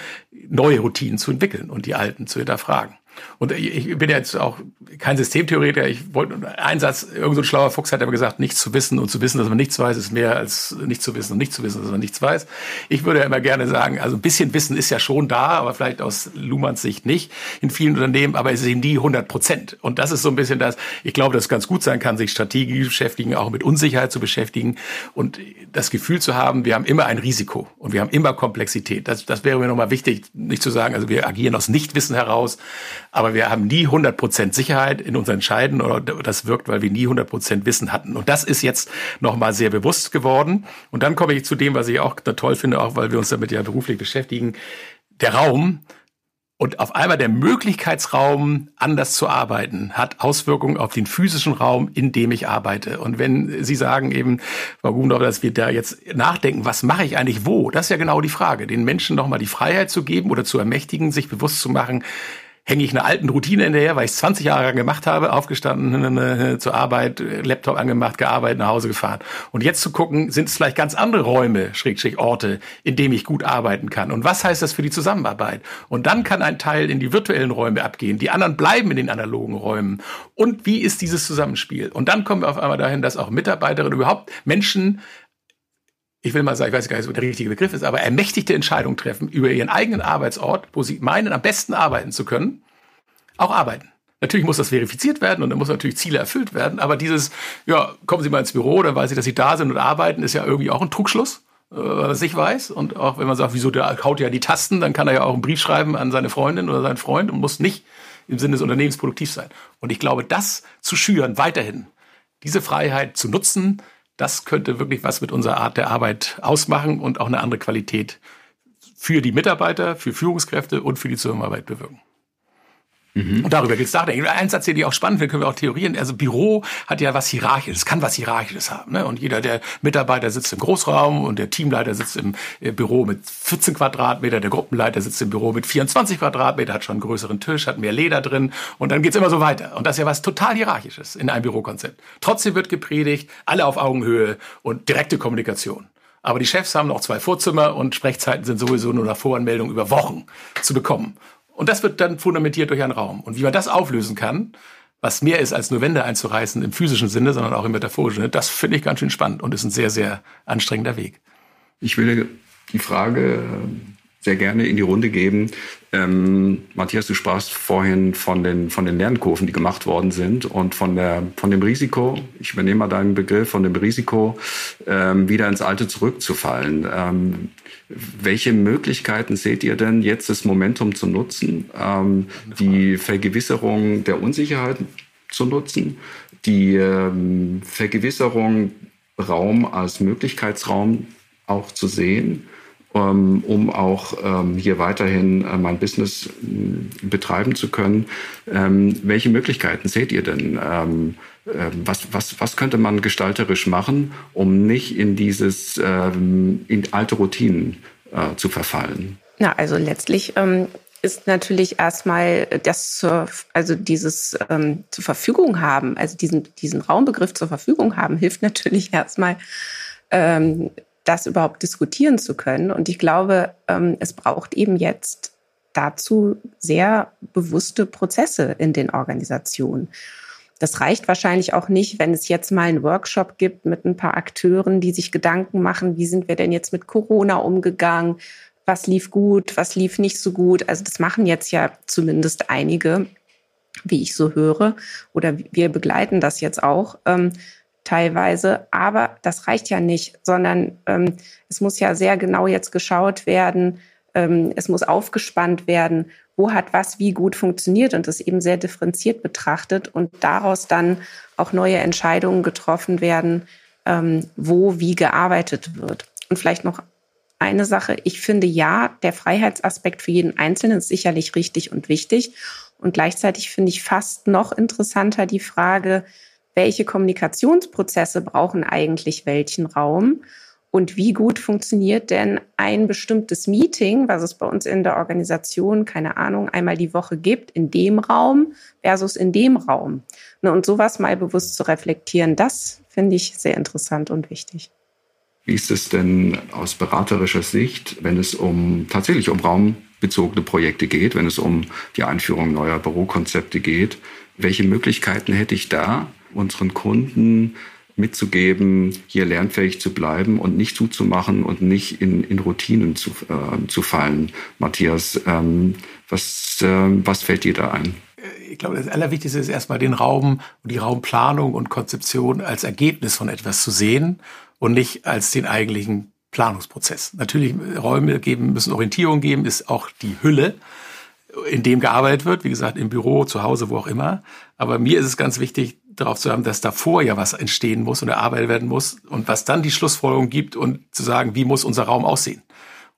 neue Routinen zu entwickeln und die alten zu hinterfragen. Und ich bin jetzt auch kein Systemtheoretiker. Ich wollte einen Satz, irgendein so schlauer Fuchs hat aber gesagt, nichts zu wissen und zu wissen, dass man nichts weiß, ist mehr als nicht zu wissen und nicht zu wissen, dass man nichts weiß. Ich würde ja immer gerne sagen, also ein bisschen Wissen ist ja schon da, aber vielleicht aus Luhmanns Sicht nicht in vielen Unternehmen, aber es ist eben nie 100 Prozent. Und das ist so ein bisschen das, ich glaube, dass es ganz gut sein kann, sich strategisch beschäftigen, auch mit Unsicherheit zu beschäftigen und das Gefühl zu haben, wir haben immer ein Risiko und wir haben immer Komplexität. Das, das wäre mir nochmal wichtig, nicht zu sagen, also wir agieren aus Nichtwissen heraus, aber wir haben nie 100% Sicherheit in unseren Entscheiden oder das wirkt, weil wir nie 100% Wissen hatten. Und das ist jetzt nochmal sehr bewusst geworden. Und dann komme ich zu dem, was ich auch toll finde, auch weil wir uns damit ja beruflich beschäftigen. Der Raum und auf einmal der Möglichkeitsraum, anders zu arbeiten, hat Auswirkungen auf den physischen Raum, in dem ich arbeite. Und wenn Sie sagen eben, Frau Gumendorf, dass wir da jetzt nachdenken, was mache ich eigentlich wo? Das ist ja genau die Frage, den Menschen nochmal die Freiheit zu geben oder zu ermächtigen, sich bewusst zu machen, hänge ich einer alten Routine hinterher, weil ich es 20 Jahre lang gemacht habe, aufgestanden zur Arbeit, Laptop angemacht, gearbeitet, nach Hause gefahren. Und jetzt zu gucken, sind es vielleicht ganz andere Räume, Schrägstrich Orte, in denen ich gut arbeiten kann. Und was heißt das für die Zusammenarbeit? Und dann kann ein Teil in die virtuellen Räume abgehen, die anderen bleiben in den analogen Räumen. Und wie ist dieses Zusammenspiel? Und dann kommen wir auf einmal dahin, dass auch Mitarbeiterinnen überhaupt Menschen ich will mal sagen, ich weiß gar nicht, was der richtige Begriff ist, aber ermächtigte Entscheidungen treffen über ihren eigenen Arbeitsort, wo sie meinen, am besten arbeiten zu können, auch arbeiten. Natürlich muss das verifiziert werden und dann muss natürlich Ziele erfüllt werden, aber dieses, ja, kommen Sie mal ins Büro, dann weiß ich, dass Sie da sind und arbeiten, ist ja irgendwie auch ein Trugschluss, äh, was ich weiß. Und auch wenn man sagt, wieso, der haut ja die Tasten, dann kann er ja auch einen Brief schreiben an seine Freundin oder seinen Freund und muss nicht im Sinne des Unternehmens produktiv sein. Und ich glaube, das zu schüren, weiterhin, diese Freiheit zu nutzen, das könnte wirklich was mit unserer Art der Arbeit ausmachen und auch eine andere Qualität für die Mitarbeiter, für Führungskräfte und für die Zusammenarbeit bewirken. Mhm. Und darüber geht's nachdenken. Ein Satz, den ich auch spannend finde, können wir auch theorieren. Also Büro hat ja was Hierarchisches, kann was Hierarchisches haben. Ne? Und jeder der Mitarbeiter sitzt im Großraum und der Teamleiter sitzt im äh, Büro mit 14 Quadratmeter, der Gruppenleiter sitzt im Büro mit 24 Quadratmeter, hat schon einen größeren Tisch, hat mehr Leder drin und dann geht's immer so weiter. Und das ist ja was total Hierarchisches in einem Bürokonzept. Trotzdem wird gepredigt, alle auf Augenhöhe und direkte Kommunikation. Aber die Chefs haben noch zwei Vorzimmer und Sprechzeiten sind sowieso nur nach Voranmeldung über Wochen zu bekommen. Und das wird dann fundamentiert durch einen Raum. Und wie man das auflösen kann, was mehr ist als nur Wände einzureißen im physischen Sinne, sondern auch im metaphorischen Sinne, das finde ich ganz schön spannend und ist ein sehr, sehr anstrengender Weg. Ich will die Frage sehr gerne in die Runde geben. Ähm, Matthias, du sprachst vorhin von den, von den Lernkurven, die gemacht worden sind und von, der, von dem Risiko, ich übernehme mal deinen Begriff, von dem Risiko, ähm, wieder ins Alte zurückzufallen. Ähm, welche Möglichkeiten seht ihr denn jetzt, das Momentum zu nutzen, ähm, die Vergewisserung der Unsicherheit zu nutzen, die ähm, Vergewisserung Raum als Möglichkeitsraum auch zu sehen? Ähm, um auch ähm, hier weiterhin äh, mein Business äh, betreiben zu können. Ähm, welche Möglichkeiten seht ihr denn? was, was, was könnte man gestalterisch machen, um nicht in dieses in alte Routinen äh, zu verfallen? Na, also letztlich ist natürlich erstmal das zur, also dieses ähm, zur Verfügung haben, also diesen, diesen Raumbegriff zur Verfügung haben, hilft natürlich erstmal ähm, das überhaupt diskutieren zu können. Und ich glaube, ähm, es braucht eben jetzt dazu sehr bewusste Prozesse in den Organisationen. Das reicht wahrscheinlich auch nicht, wenn es jetzt mal einen Workshop gibt mit ein paar Akteuren, die sich Gedanken machen, wie sind wir denn jetzt mit Corona umgegangen? Was lief gut, was lief nicht so gut? Also das machen jetzt ja zumindest einige, wie ich so höre, oder wir begleiten das jetzt auch. Teilweise. Aber das reicht ja nicht, sondern ähm, es muss ja sehr genau jetzt geschaut werden. Ähm, es muss aufgespannt werden, wo hat was wie gut funktioniert und das eben sehr differenziert betrachtet und daraus dann auch neue Entscheidungen getroffen werden, ähm, wo wie gearbeitet wird. Und vielleicht noch eine Sache. Ich finde ja, der Freiheitsaspekt für jeden Einzelnen ist sicherlich richtig und wichtig. Und gleichzeitig finde ich fast noch interessanter die Frage, welche Kommunikationsprozesse brauchen eigentlich welchen Raum und wie gut funktioniert denn ein bestimmtes Meeting, was es bei uns in der Organisation, keine Ahnung, einmal die Woche gibt, in dem Raum versus in dem Raum. Ne, und sowas mal bewusst zu reflektieren, das finde ich sehr interessant und wichtig. Wie ist es denn aus beraterischer Sicht, wenn es um tatsächlich um raumbezogene Projekte geht, wenn es um die Einführung neuer Bürokonzepte geht? Welche Möglichkeiten hätte ich da, unseren Kunden mitzugeben, hier lernfähig zu bleiben und nicht zuzumachen und nicht in, in Routinen zu, äh, zu fallen. Matthias, ähm, was, äh, was fällt dir da ein? Ich glaube, das Allerwichtigste ist erstmal den Raum und die Raumplanung und Konzeption als Ergebnis von etwas zu sehen und nicht als den eigentlichen Planungsprozess. Natürlich Räume geben, müssen Orientierung geben, ist auch die Hülle in dem gearbeitet wird, wie gesagt, im Büro, zu Hause, wo auch immer. Aber mir ist es ganz wichtig, darauf zu haben, dass davor ja was entstehen muss und erarbeitet werden muss und was dann die Schlussfolgerung gibt und zu sagen, wie muss unser Raum aussehen.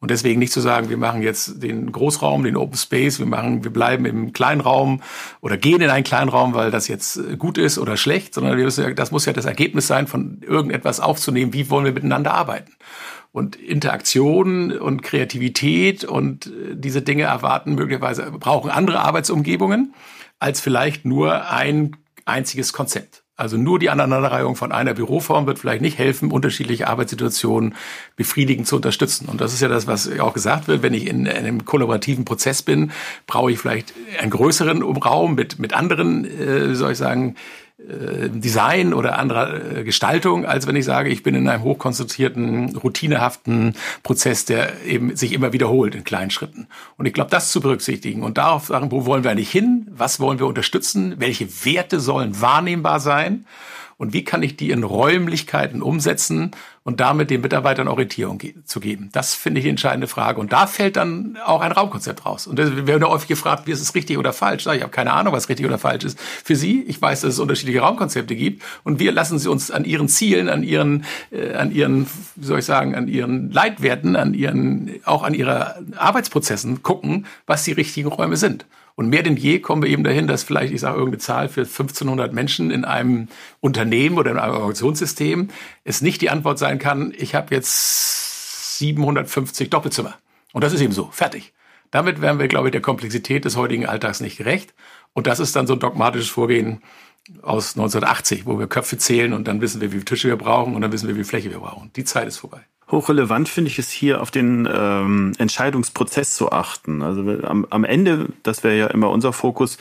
Und deswegen nicht zu sagen, wir machen jetzt den Großraum, den Open Space, wir machen, wir bleiben im kleinen Raum oder gehen in einen kleinen Raum, weil das jetzt gut ist oder schlecht, sondern wir müssen, das muss ja das Ergebnis sein, von irgendetwas aufzunehmen, wie wollen wir miteinander arbeiten. Und Interaktion und Kreativität und äh, diese Dinge erwarten möglicherweise, brauchen andere Arbeitsumgebungen als vielleicht nur ein einziges Konzept. Also nur die Aneinanderreihung von einer Büroform wird vielleicht nicht helfen, unterschiedliche Arbeitssituationen befriedigend zu unterstützen. Und das ist ja das, was auch gesagt wird. Wenn ich in einem kollaborativen Prozess bin, brauche ich vielleicht einen größeren Raum mit, mit anderen, äh, wie soll ich sagen, Design oder anderer äh, Gestaltung, als wenn ich sage, ich bin in einem hochkonzentrierten, routinehaften Prozess, der eben sich immer wiederholt in kleinen Schritten. Und ich glaube, das zu berücksichtigen und darauf sagen, wo wollen wir eigentlich hin? Was wollen wir unterstützen? Welche Werte sollen wahrnehmbar sein? und wie kann ich die in Räumlichkeiten umsetzen und damit den Mitarbeitern Orientierung ge zu geben. Das finde ich die entscheidende Frage. Und da fällt dann auch ein Raumkonzept raus. Und wir werden häufig gefragt, wie ist es richtig oder falsch? Ich habe keine Ahnung, was richtig oder falsch ist. Für Sie, ich weiß, dass es unterschiedliche Raumkonzepte gibt und wir lassen Sie uns an Ihren Zielen, an Ihren, äh, an Ihren, wie soll ich sagen, an Ihren Leitwerten, an Ihren, auch an Ihrer Arbeitsprozessen gucken, was die richtigen Räume sind. Und mehr denn je kommen wir eben dahin, dass vielleicht, ich sage irgendeine Zahl für 1500 Menschen in einem Unternehmen oder in einem Organisationssystem es nicht die Antwort sein kann, ich habe jetzt 750 Doppelzimmer. Und das ist eben so, fertig. Damit wären wir, glaube ich, der Komplexität des heutigen Alltags nicht gerecht. Und das ist dann so ein dogmatisches Vorgehen aus 1980, wo wir Köpfe zählen und dann wissen wir, wie viele Tische wir brauchen und dann wissen wir, wie viel Fläche wir brauchen. Die Zeit ist vorbei. Hochrelevant finde ich es hier auf den ähm, Entscheidungsprozess zu achten. Also am, am Ende, das wäre ja immer unser Fokus,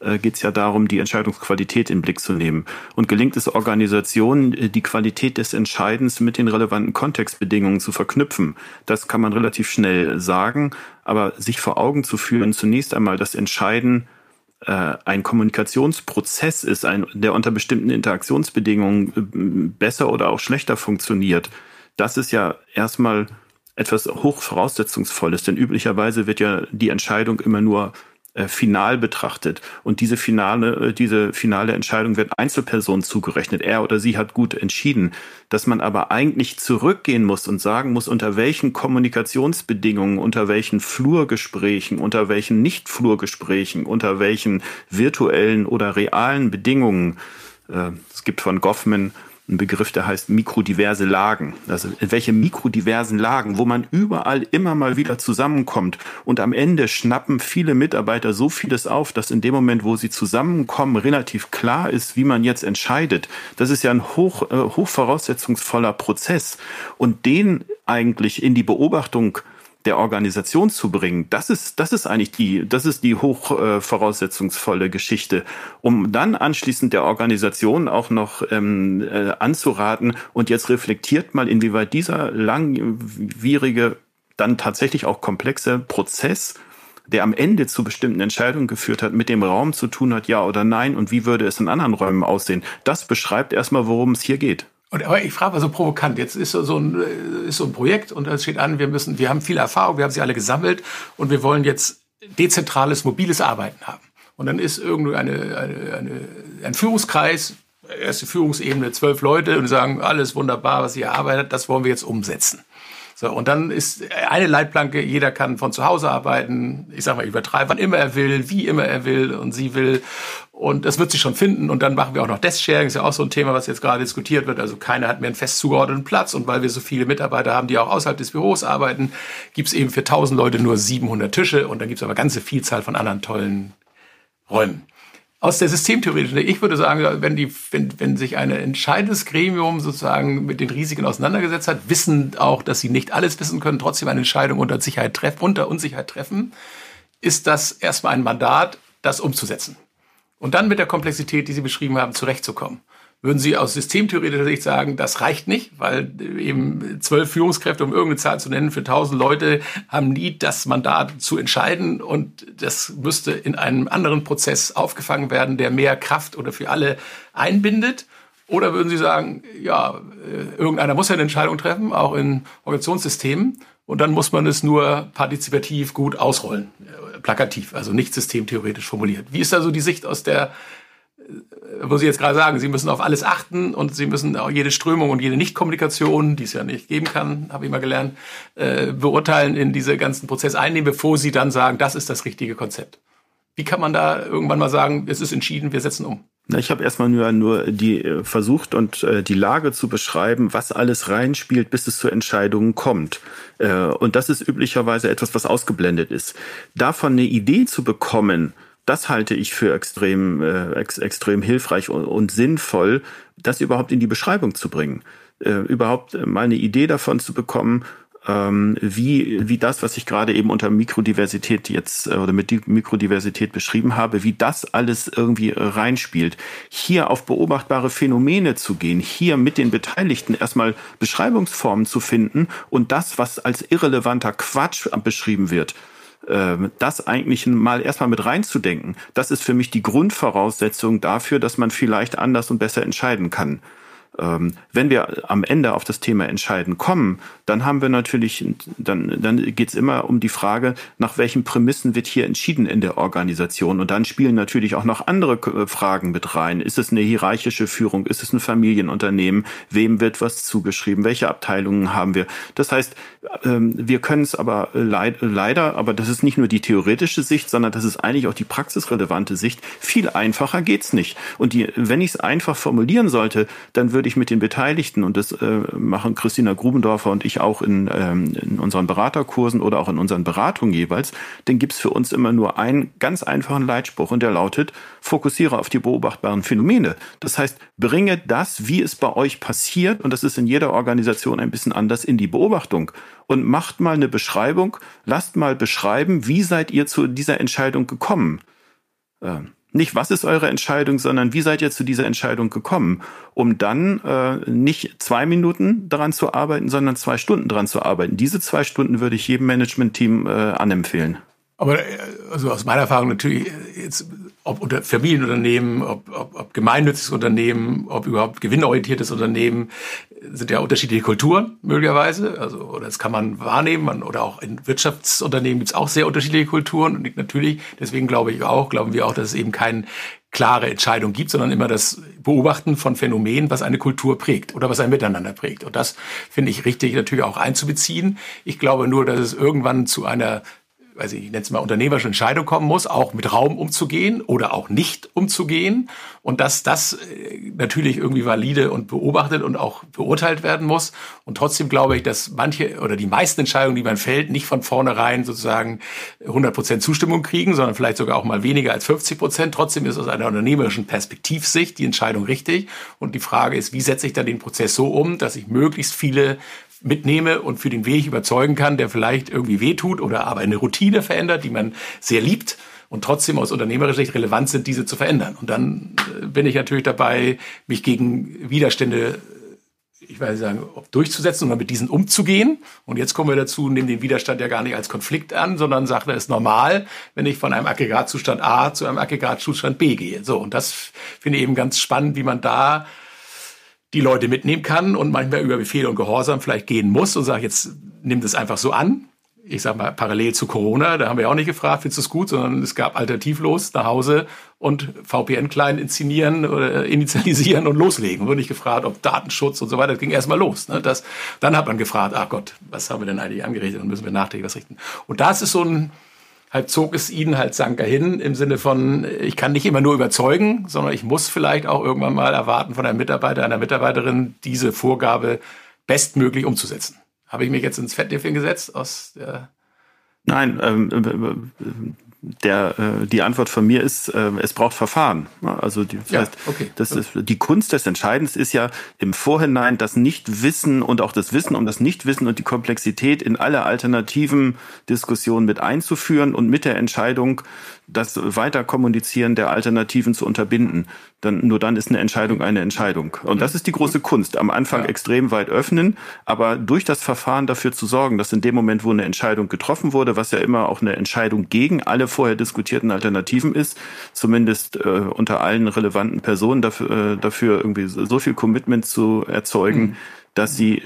äh, geht es ja darum, die Entscheidungsqualität in den Blick zu nehmen. Und gelingt es Organisationen, äh, die Qualität des Entscheidens mit den relevanten Kontextbedingungen zu verknüpfen? Das kann man relativ schnell sagen, aber sich vor Augen zu führen, zunächst einmal das Entscheiden äh, ein Kommunikationsprozess ist, ein, der unter bestimmten Interaktionsbedingungen äh, besser oder auch schlechter funktioniert, das ist ja erstmal etwas hochvoraussetzungsvolles, denn üblicherweise wird ja die Entscheidung immer nur äh, final betrachtet. Und diese finale, äh, diese finale Entscheidung wird Einzelpersonen zugerechnet. Er oder sie hat gut entschieden. Dass man aber eigentlich zurückgehen muss und sagen muss, unter welchen Kommunikationsbedingungen, unter welchen Flurgesprächen, unter welchen Nicht-Flurgesprächen, unter welchen virtuellen oder realen Bedingungen, äh, es gibt von Goffman ein Begriff, der heißt mikrodiverse Lagen. Also welche mikrodiversen Lagen, wo man überall immer mal wieder zusammenkommt und am Ende schnappen viele Mitarbeiter so vieles auf, dass in dem Moment, wo sie zusammenkommen, relativ klar ist, wie man jetzt entscheidet. Das ist ja ein hoch, äh, hochvoraussetzungsvoller Prozess und den eigentlich in die Beobachtung der Organisation zu bringen, das ist, das ist eigentlich die, das ist die hochvoraussetzungsvolle äh, Geschichte, um dann anschließend der Organisation auch noch ähm, äh, anzuraten und jetzt reflektiert mal, inwieweit dieser langwierige, dann tatsächlich auch komplexe Prozess der am Ende zu bestimmten Entscheidungen geführt hat, mit dem Raum zu tun hat, ja oder nein, und wie würde es in anderen Räumen aussehen. Das beschreibt erstmal, worum es hier geht. Und, aber ich frage mal so provokant, jetzt ist so, ein, äh, ist so ein Projekt und es steht an, wir müssen, wir haben viel Erfahrung, wir haben sie alle gesammelt und wir wollen jetzt dezentrales, mobiles Arbeiten haben. Und dann ist irgendwie eine, eine, eine, ein Führungskreis, erste Führungsebene, zwölf Leute und sagen, alles wunderbar, was ihr erarbeitet, das wollen wir jetzt umsetzen. So, und dann ist eine Leitplanke, jeder kann von zu Hause arbeiten, ich sag mal, übertreiben, wann immer er will, wie immer er will und sie will. Und das wird sich schon finden. Und dann machen wir auch noch Desk-Sharing, ist ja auch so ein Thema, was jetzt gerade diskutiert wird. Also keiner hat mehr einen fest zugeordneten Platz. Und weil wir so viele Mitarbeiter haben, die auch außerhalb des Büros arbeiten, gibt's eben für 1000 Leute nur 700 Tische. Und dann gibt's aber ganze Vielzahl von anderen tollen Räumen aus der systemtheoretischen, ich würde sagen, wenn, die, wenn, wenn sich ein entscheidendes Gremium sozusagen mit den Risiken auseinandergesetzt hat, wissen auch, dass sie nicht alles wissen können, trotzdem eine Entscheidung unter Sicherheit treffen, unter Unsicherheit treffen, ist das erstmal ein Mandat, das umzusetzen. Und dann mit der Komplexität, die Sie beschrieben haben, zurechtzukommen würden Sie aus systemtheoretischer Sicht sagen, das reicht nicht, weil eben zwölf Führungskräfte, um irgendeine Zahl zu nennen, für tausend Leute haben nie das Mandat zu entscheiden und das müsste in einem anderen Prozess aufgefangen werden, der mehr Kraft oder für alle einbindet? Oder würden Sie sagen, ja, äh, irgendeiner muss ja eine Entscheidung treffen, auch in Organisationssystemen, und dann muss man es nur partizipativ gut ausrollen, äh, plakativ, also nicht systemtheoretisch formuliert. Wie ist da so die Sicht aus der wo Sie jetzt gerade sagen, Sie müssen auf alles achten und Sie müssen auch jede Strömung und jede Nichtkommunikation, die es ja nicht geben kann, habe ich mal gelernt, äh, beurteilen, in diese ganzen Prozess einnehmen, bevor Sie dann sagen, das ist das richtige Konzept. Wie kann man da irgendwann mal sagen, es ist entschieden, wir setzen um? Na, ich habe erstmal nur, nur die äh, versucht und äh, die Lage zu beschreiben, was alles reinspielt, bis es zu Entscheidungen kommt. Äh, und das ist üblicherweise etwas, was ausgeblendet ist. Davon eine Idee zu bekommen, das halte ich für extrem, äh, ex, extrem hilfreich und, und, sinnvoll, das überhaupt in die Beschreibung zu bringen. Äh, überhaupt mal eine Idee davon zu bekommen, ähm, wie, wie das, was ich gerade eben unter Mikrodiversität jetzt äh, oder mit Mikrodiversität beschrieben habe, wie das alles irgendwie reinspielt. Hier auf beobachtbare Phänomene zu gehen, hier mit den Beteiligten erstmal Beschreibungsformen zu finden und das, was als irrelevanter Quatsch beschrieben wird, das eigentlich mal erstmal mit reinzudenken, das ist für mich die Grundvoraussetzung dafür, dass man vielleicht anders und besser entscheiden kann. Ähm, wenn wir am Ende auf das Thema Entscheiden kommen, dann haben wir natürlich, dann, dann geht es immer um die Frage, nach welchen Prämissen wird hier entschieden in der Organisation. Und dann spielen natürlich auch noch andere äh, Fragen mit rein. Ist es eine hierarchische Führung? Ist es ein Familienunternehmen? Wem wird was zugeschrieben? Welche Abteilungen haben wir? Das heißt, ähm, wir können es aber leider, aber das ist nicht nur die theoretische Sicht, sondern das ist eigentlich auch die praxisrelevante Sicht. Viel einfacher geht's nicht. Und die, wenn ich es einfach formulieren sollte, dann würde ich mit den Beteiligten, und das äh, machen Christina Grubendorfer und ich auch in, ähm, in unseren Beraterkursen oder auch in unseren Beratungen jeweils, dann gibt's für uns immer nur einen ganz einfachen Leitspruch und der lautet, fokussiere auf die beobachtbaren Phänomene. Das heißt, bringe das, wie es bei euch passiert, und das ist in jeder Organisation ein bisschen anders, in die Beobachtung und macht mal eine Beschreibung, lasst mal beschreiben, wie seid ihr zu dieser Entscheidung gekommen. Ähm, nicht, was ist eure Entscheidung, sondern wie seid ihr zu dieser Entscheidung gekommen, um dann äh, nicht zwei Minuten daran zu arbeiten, sondern zwei Stunden daran zu arbeiten. Diese zwei Stunden würde ich jedem Management-Team äh, anempfehlen. Aber äh, also aus meiner Erfahrung natürlich jetzt ob unter Familienunternehmen, ob, ob, ob gemeinnütziges Unternehmen, ob überhaupt gewinnorientiertes Unternehmen, sind ja unterschiedliche Kulturen möglicherweise. Also oder das kann man wahrnehmen, man, oder auch in Wirtschaftsunternehmen gibt es auch sehr unterschiedliche Kulturen und natürlich deswegen glaube ich auch, glauben wir auch, dass es eben keine klare Entscheidung gibt, sondern immer das Beobachten von Phänomenen, was eine Kultur prägt oder was ein Miteinander prägt. Und das finde ich richtig natürlich auch einzubeziehen. Ich glaube nur, dass es irgendwann zu einer ich, ich nenne es mal unternehmerische Entscheidung kommen muss, auch mit Raum umzugehen oder auch nicht umzugehen. Und dass das äh, natürlich irgendwie valide und beobachtet und auch beurteilt werden muss. Und trotzdem glaube ich, dass manche oder die meisten Entscheidungen, die man fällt, nicht von vornherein sozusagen 100 Prozent Zustimmung kriegen, sondern vielleicht sogar auch mal weniger als 50 Prozent. Trotzdem ist aus einer unternehmerischen Perspektivsicht die Entscheidung richtig. Und die Frage ist, wie setze ich dann den Prozess so um, dass ich möglichst viele mitnehme und für den Weg überzeugen kann, der vielleicht irgendwie wehtut oder aber eine Routine verändert, die man sehr liebt und trotzdem aus unternehmerischer Sicht relevant sind, diese zu verändern. Und dann äh, bin ich natürlich dabei, mich gegen Widerstände ich weiß nicht sagen, durchzusetzen oder mit diesen umzugehen. Und jetzt kommen wir dazu, nehmen den Widerstand ja gar nicht als Konflikt an, sondern sagen, es ist normal, wenn ich von einem Aggregatzustand A zu einem Aggregatzustand B gehe. So, und das finde ich eben ganz spannend, wie man da die Leute mitnehmen kann und manchmal über Befehle und Gehorsam vielleicht gehen muss und sagt, jetzt nimm das einfach so an. Ich sag mal, parallel zu Corona, da haben wir auch nicht gefragt, findest du es gut, sondern es gab alternativlos nach Hause und VPN klein inszenieren oder initialisieren und loslegen. Wurde nicht gefragt, ob Datenschutz und so weiter, das ging erstmal los. Ne? Das, dann hat man gefragt, ach Gott, was haben wir denn eigentlich angerichtet und müssen wir nachträglich was richten. Und das ist so ein, halt zog es ihn halt Sanker hin im Sinne von, ich kann nicht immer nur überzeugen, sondern ich muss vielleicht auch irgendwann mal erwarten von einem Mitarbeiter, einer Mitarbeiterin, diese Vorgabe bestmöglich umzusetzen. Habe ich mich jetzt ins Fettnäpfchen gesetzt aus der Nein, ähm, der, äh, die Antwort von mir ist, äh, es braucht Verfahren. Also die, das ja, heißt, okay. das ist, die Kunst des Entscheidens ist ja im Vorhinein das Nichtwissen und auch das Wissen um das Nichtwissen und die Komplexität in alle alternativen Diskussionen mit einzuführen und mit der Entscheidung das Weiterkommunizieren der Alternativen zu unterbinden. Dann, nur dann ist eine Entscheidung eine Entscheidung. Und das ist die große Kunst. Am Anfang ja. extrem weit öffnen, aber durch das Verfahren dafür zu sorgen, dass in dem Moment, wo eine Entscheidung getroffen wurde, was ja immer auch eine Entscheidung gegen alle vorher diskutierten Alternativen ist, zumindest äh, unter allen relevanten Personen dafür, äh, dafür irgendwie so viel Commitment zu erzeugen, mhm. dass sie,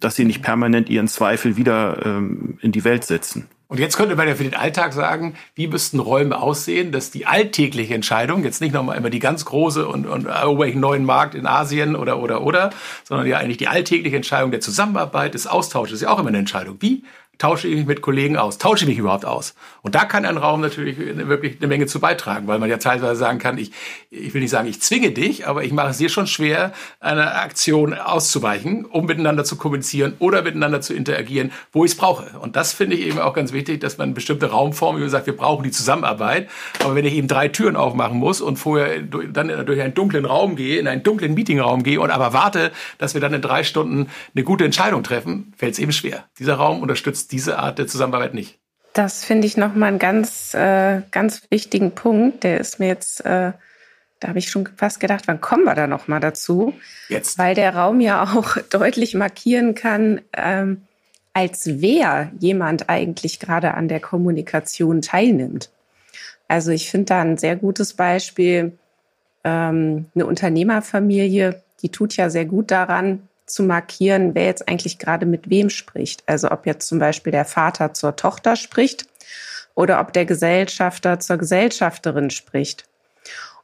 dass sie nicht permanent ihren Zweifel wieder ähm, in die Welt setzen. Und jetzt könnte man ja für den Alltag sagen, wie müssten Räume aussehen, dass die alltägliche Entscheidung, jetzt nicht nochmal immer die ganz große und, und irgendwelchen neuen Markt in Asien oder, oder, oder, sondern ja eigentlich die alltägliche Entscheidung der Zusammenarbeit, des Austausches, ist ja auch immer eine Entscheidung. Wie tausche ich mich mit Kollegen aus? Tausche ich mich überhaupt aus? Und da kann ein Raum natürlich wirklich eine Menge zu beitragen, weil man ja teilweise sagen kann, ich, ich will nicht sagen, ich zwinge dich, aber ich mache es dir schon schwer, einer Aktion auszuweichen, um miteinander zu kommunizieren oder miteinander zu interagieren, wo ich es brauche. Und das finde ich eben auch ganz wichtig, dass man bestimmte Raumformen, wie gesagt, wir brauchen die Zusammenarbeit. Aber wenn ich eben drei Türen aufmachen muss und vorher dann durch einen dunklen Raum gehe, in einen dunklen Meetingraum gehe und aber warte, dass wir dann in drei Stunden eine gute Entscheidung treffen, fällt es eben schwer. Dieser Raum unterstützt diese Art der Zusammenarbeit nicht. Das finde ich nochmal einen ganz, äh, ganz wichtigen Punkt. Der ist mir jetzt, äh, da habe ich schon fast gedacht, wann kommen wir da nochmal dazu? Jetzt. Weil der Raum ja auch deutlich markieren kann, ähm, als wer jemand eigentlich gerade an der Kommunikation teilnimmt. Also ich finde da ein sehr gutes Beispiel, ähm, eine Unternehmerfamilie, die tut ja sehr gut daran, zu markieren, wer jetzt eigentlich gerade mit wem spricht. Also ob jetzt zum Beispiel der Vater zur Tochter spricht oder ob der Gesellschafter zur Gesellschafterin spricht.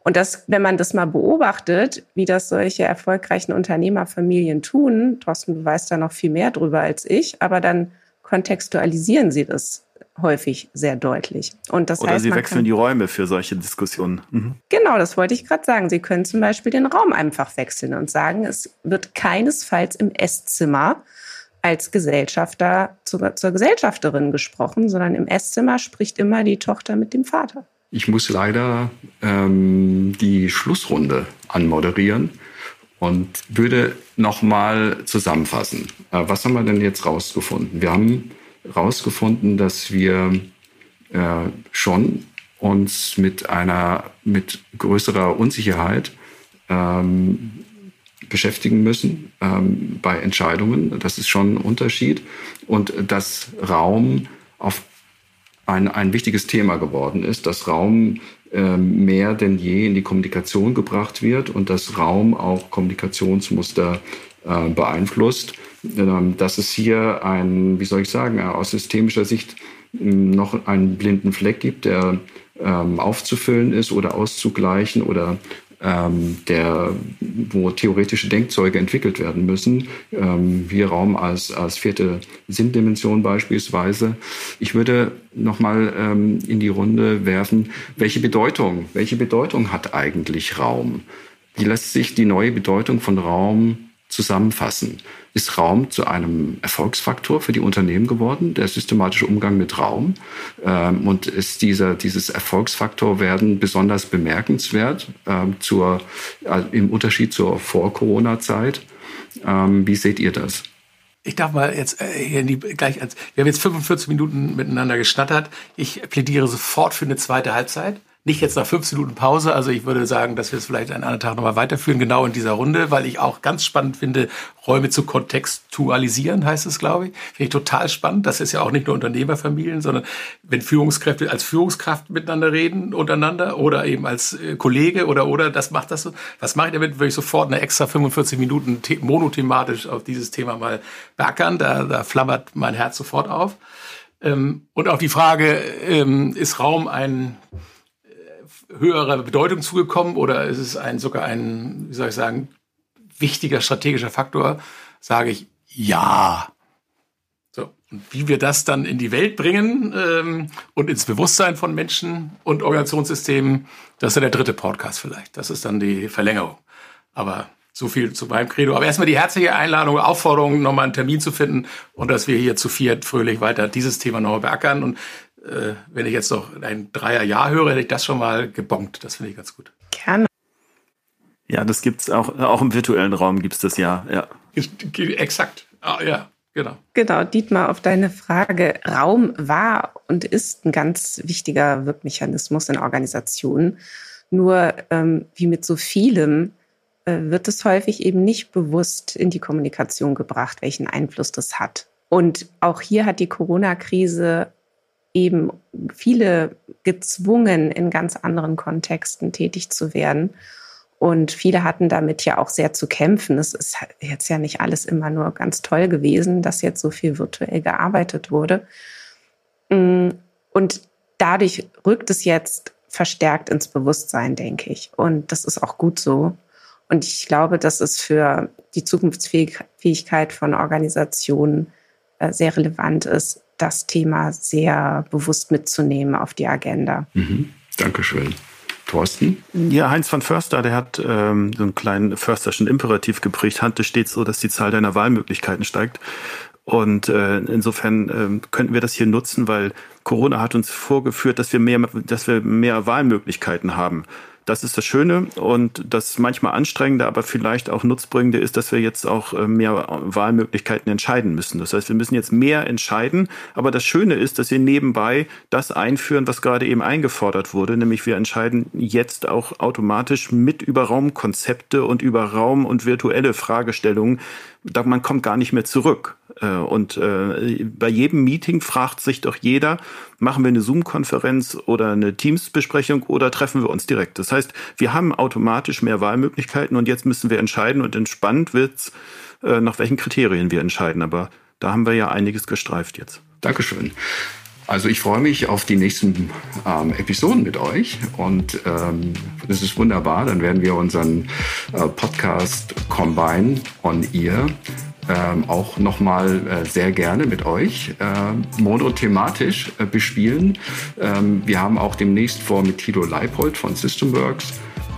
Und das, wenn man das mal beobachtet, wie das solche erfolgreichen Unternehmerfamilien tun, Thorsten, du weißt da noch viel mehr drüber als ich, aber dann kontextualisieren sie das häufig sehr deutlich. Und das Oder heißt, sie wechseln die Räume für solche Diskussionen. Mhm. Genau, das wollte ich gerade sagen. Sie können zum Beispiel den Raum einfach wechseln und sagen, es wird keinesfalls im Esszimmer als Gesellschafter zur, zur Gesellschafterin gesprochen, sondern im Esszimmer spricht immer die Tochter mit dem Vater. Ich muss leider ähm, die Schlussrunde anmoderieren und würde nochmal zusammenfassen. Äh, was haben wir denn jetzt rausgefunden? Wir haben rausgefunden, dass wir äh, schon uns mit einer mit größerer Unsicherheit ähm, beschäftigen müssen ähm, bei Entscheidungen. Das ist schon ein Unterschied. Und dass Raum auf ein, ein wichtiges Thema geworden ist, dass Raum ähm, mehr denn je in die Kommunikation gebracht wird und dass Raum auch Kommunikationsmuster äh, beeinflusst. Ähm, dass es hier ein, wie soll ich sagen, aus systemischer Sicht ähm, noch einen blinden Fleck gibt, der ähm, aufzufüllen ist oder auszugleichen oder der, wo theoretische Denkzeuge entwickelt werden müssen, ähm, Raum als, als vierte Sinndimension beispielsweise. Ich würde nochmal in die Runde werfen, welche Bedeutung, welche Bedeutung hat eigentlich Raum? Wie lässt sich die neue Bedeutung von Raum zusammenfassen? ist Raum zu einem Erfolgsfaktor für die Unternehmen geworden, der systematische Umgang mit Raum. Ähm, und ist dieser, dieses Erfolgsfaktor werden besonders bemerkenswert ähm, zur, äh, im Unterschied zur Vor-Corona-Zeit. Ähm, wie seht ihr das? Ich darf mal jetzt äh, hier die, gleich wir haben jetzt 45 Minuten miteinander geschnattert. Ich plädiere sofort für eine zweite Halbzeit. Nicht jetzt nach fünf Minuten Pause. Also ich würde sagen, dass wir es vielleicht einen anderen Tag nochmal weiterführen, genau in dieser Runde, weil ich auch ganz spannend finde, Räume zu kontextualisieren, heißt es, glaube ich. Finde ich total spannend. Das ist ja auch nicht nur Unternehmerfamilien, sondern wenn Führungskräfte als Führungskraft miteinander reden, untereinander oder eben als äh, Kollege oder oder, das macht das so. Was mache ich damit? Würde ich sofort eine extra 45 Minuten monothematisch auf dieses Thema mal beackern. Da, da flammert mein Herz sofort auf. Ähm, und auch die Frage, ähm, ist Raum ein höhere Bedeutung zugekommen oder ist es ein sogar ein, wie soll ich sagen, wichtiger strategischer Faktor, sage ich ja. So, und wie wir das dann in die Welt bringen ähm, und ins Bewusstsein von Menschen und Organisationssystemen, das ist ja der dritte Podcast vielleicht. Das ist dann die Verlängerung. Aber so viel zu meinem Credo. Aber erstmal die herzliche Einladung, Aufforderung, nochmal einen Termin zu finden und dass wir hier zu viert fröhlich weiter dieses Thema nochmal beackern. Und äh, wenn ich jetzt noch ein Dreierjahr höre, hätte ich das schon mal gebongt. Das finde ich ganz gut. Gerne. Ja, das gibt's auch, auch im virtuellen Raum gibt's das ja, ja. Exakt. Ah, ja, genau. Genau, Dietmar, auf deine Frage. Raum war und ist ein ganz wichtiger Wirkmechanismus in Organisationen. Nur ähm, wie mit so vielem äh, wird es häufig eben nicht bewusst in die Kommunikation gebracht, welchen Einfluss das hat. Und auch hier hat die Corona-Krise eben viele gezwungen, in ganz anderen Kontexten tätig zu werden. Und viele hatten damit ja auch sehr zu kämpfen. Es ist jetzt ja nicht alles immer nur ganz toll gewesen, dass jetzt so viel virtuell gearbeitet wurde. Mm, und dadurch rückt es jetzt verstärkt ins Bewusstsein, denke ich. Und das ist auch gut so. Und ich glaube, dass es für die Zukunftsfähigkeit von Organisationen äh, sehr relevant ist, das Thema sehr bewusst mitzunehmen auf die Agenda. Mhm. Dankeschön. Thorsten? Ja, Heinz von Förster, der hat ähm, so einen kleinen Försterschen Imperativ geprägt. Hand steht so, dass die Zahl deiner Wahlmöglichkeiten steigt. Und äh, insofern äh, könnten wir das hier nutzen, weil Corona hat uns vorgeführt, dass wir mehr, dass wir mehr Wahlmöglichkeiten haben. Das ist das Schöne und das manchmal anstrengende, aber vielleicht auch nutzbringende ist, dass wir jetzt auch äh, mehr Wahlmöglichkeiten entscheiden müssen. Das heißt, wir müssen jetzt mehr entscheiden, aber das Schöne ist, dass wir nebenbei das einführen, was gerade eben eingefordert wurde, nämlich wir entscheiden jetzt auch automatisch mit über Raumkonzepte und über Raum und virtuelle Fragestellungen, man kommt gar nicht mehr zurück. Äh, und äh, bei jedem Meeting fragt sich doch jeder, machen wir eine Zoom-Konferenz oder eine Teams-Besprechung oder treffen wir uns direkt. Das heißt, wir haben automatisch mehr Wahlmöglichkeiten und jetzt müssen wir entscheiden und entspannt wird's, äh, nach welchen Kriterien wir entscheiden. Aber da haben wir ja einiges gestreift jetzt. Dankeschön. Also ich freue mich auf die nächsten ähm, Episoden mit euch und ähm, das ist wunderbar. Dann werden wir unseren äh, Podcast Combine on Ear ähm, auch nochmal äh, sehr gerne mit euch äh, monothematisch äh, bespielen. Ähm, wir haben auch demnächst vor, mit Tilo Leipold von Systemworks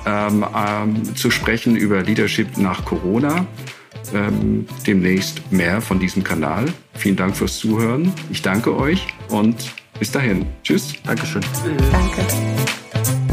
ähm, ähm, zu sprechen über Leadership nach Corona. Ähm, demnächst mehr von diesem Kanal. Vielen Dank fürs Zuhören. Ich danke euch und bis dahin. Tschüss. Dankeschön. Danke.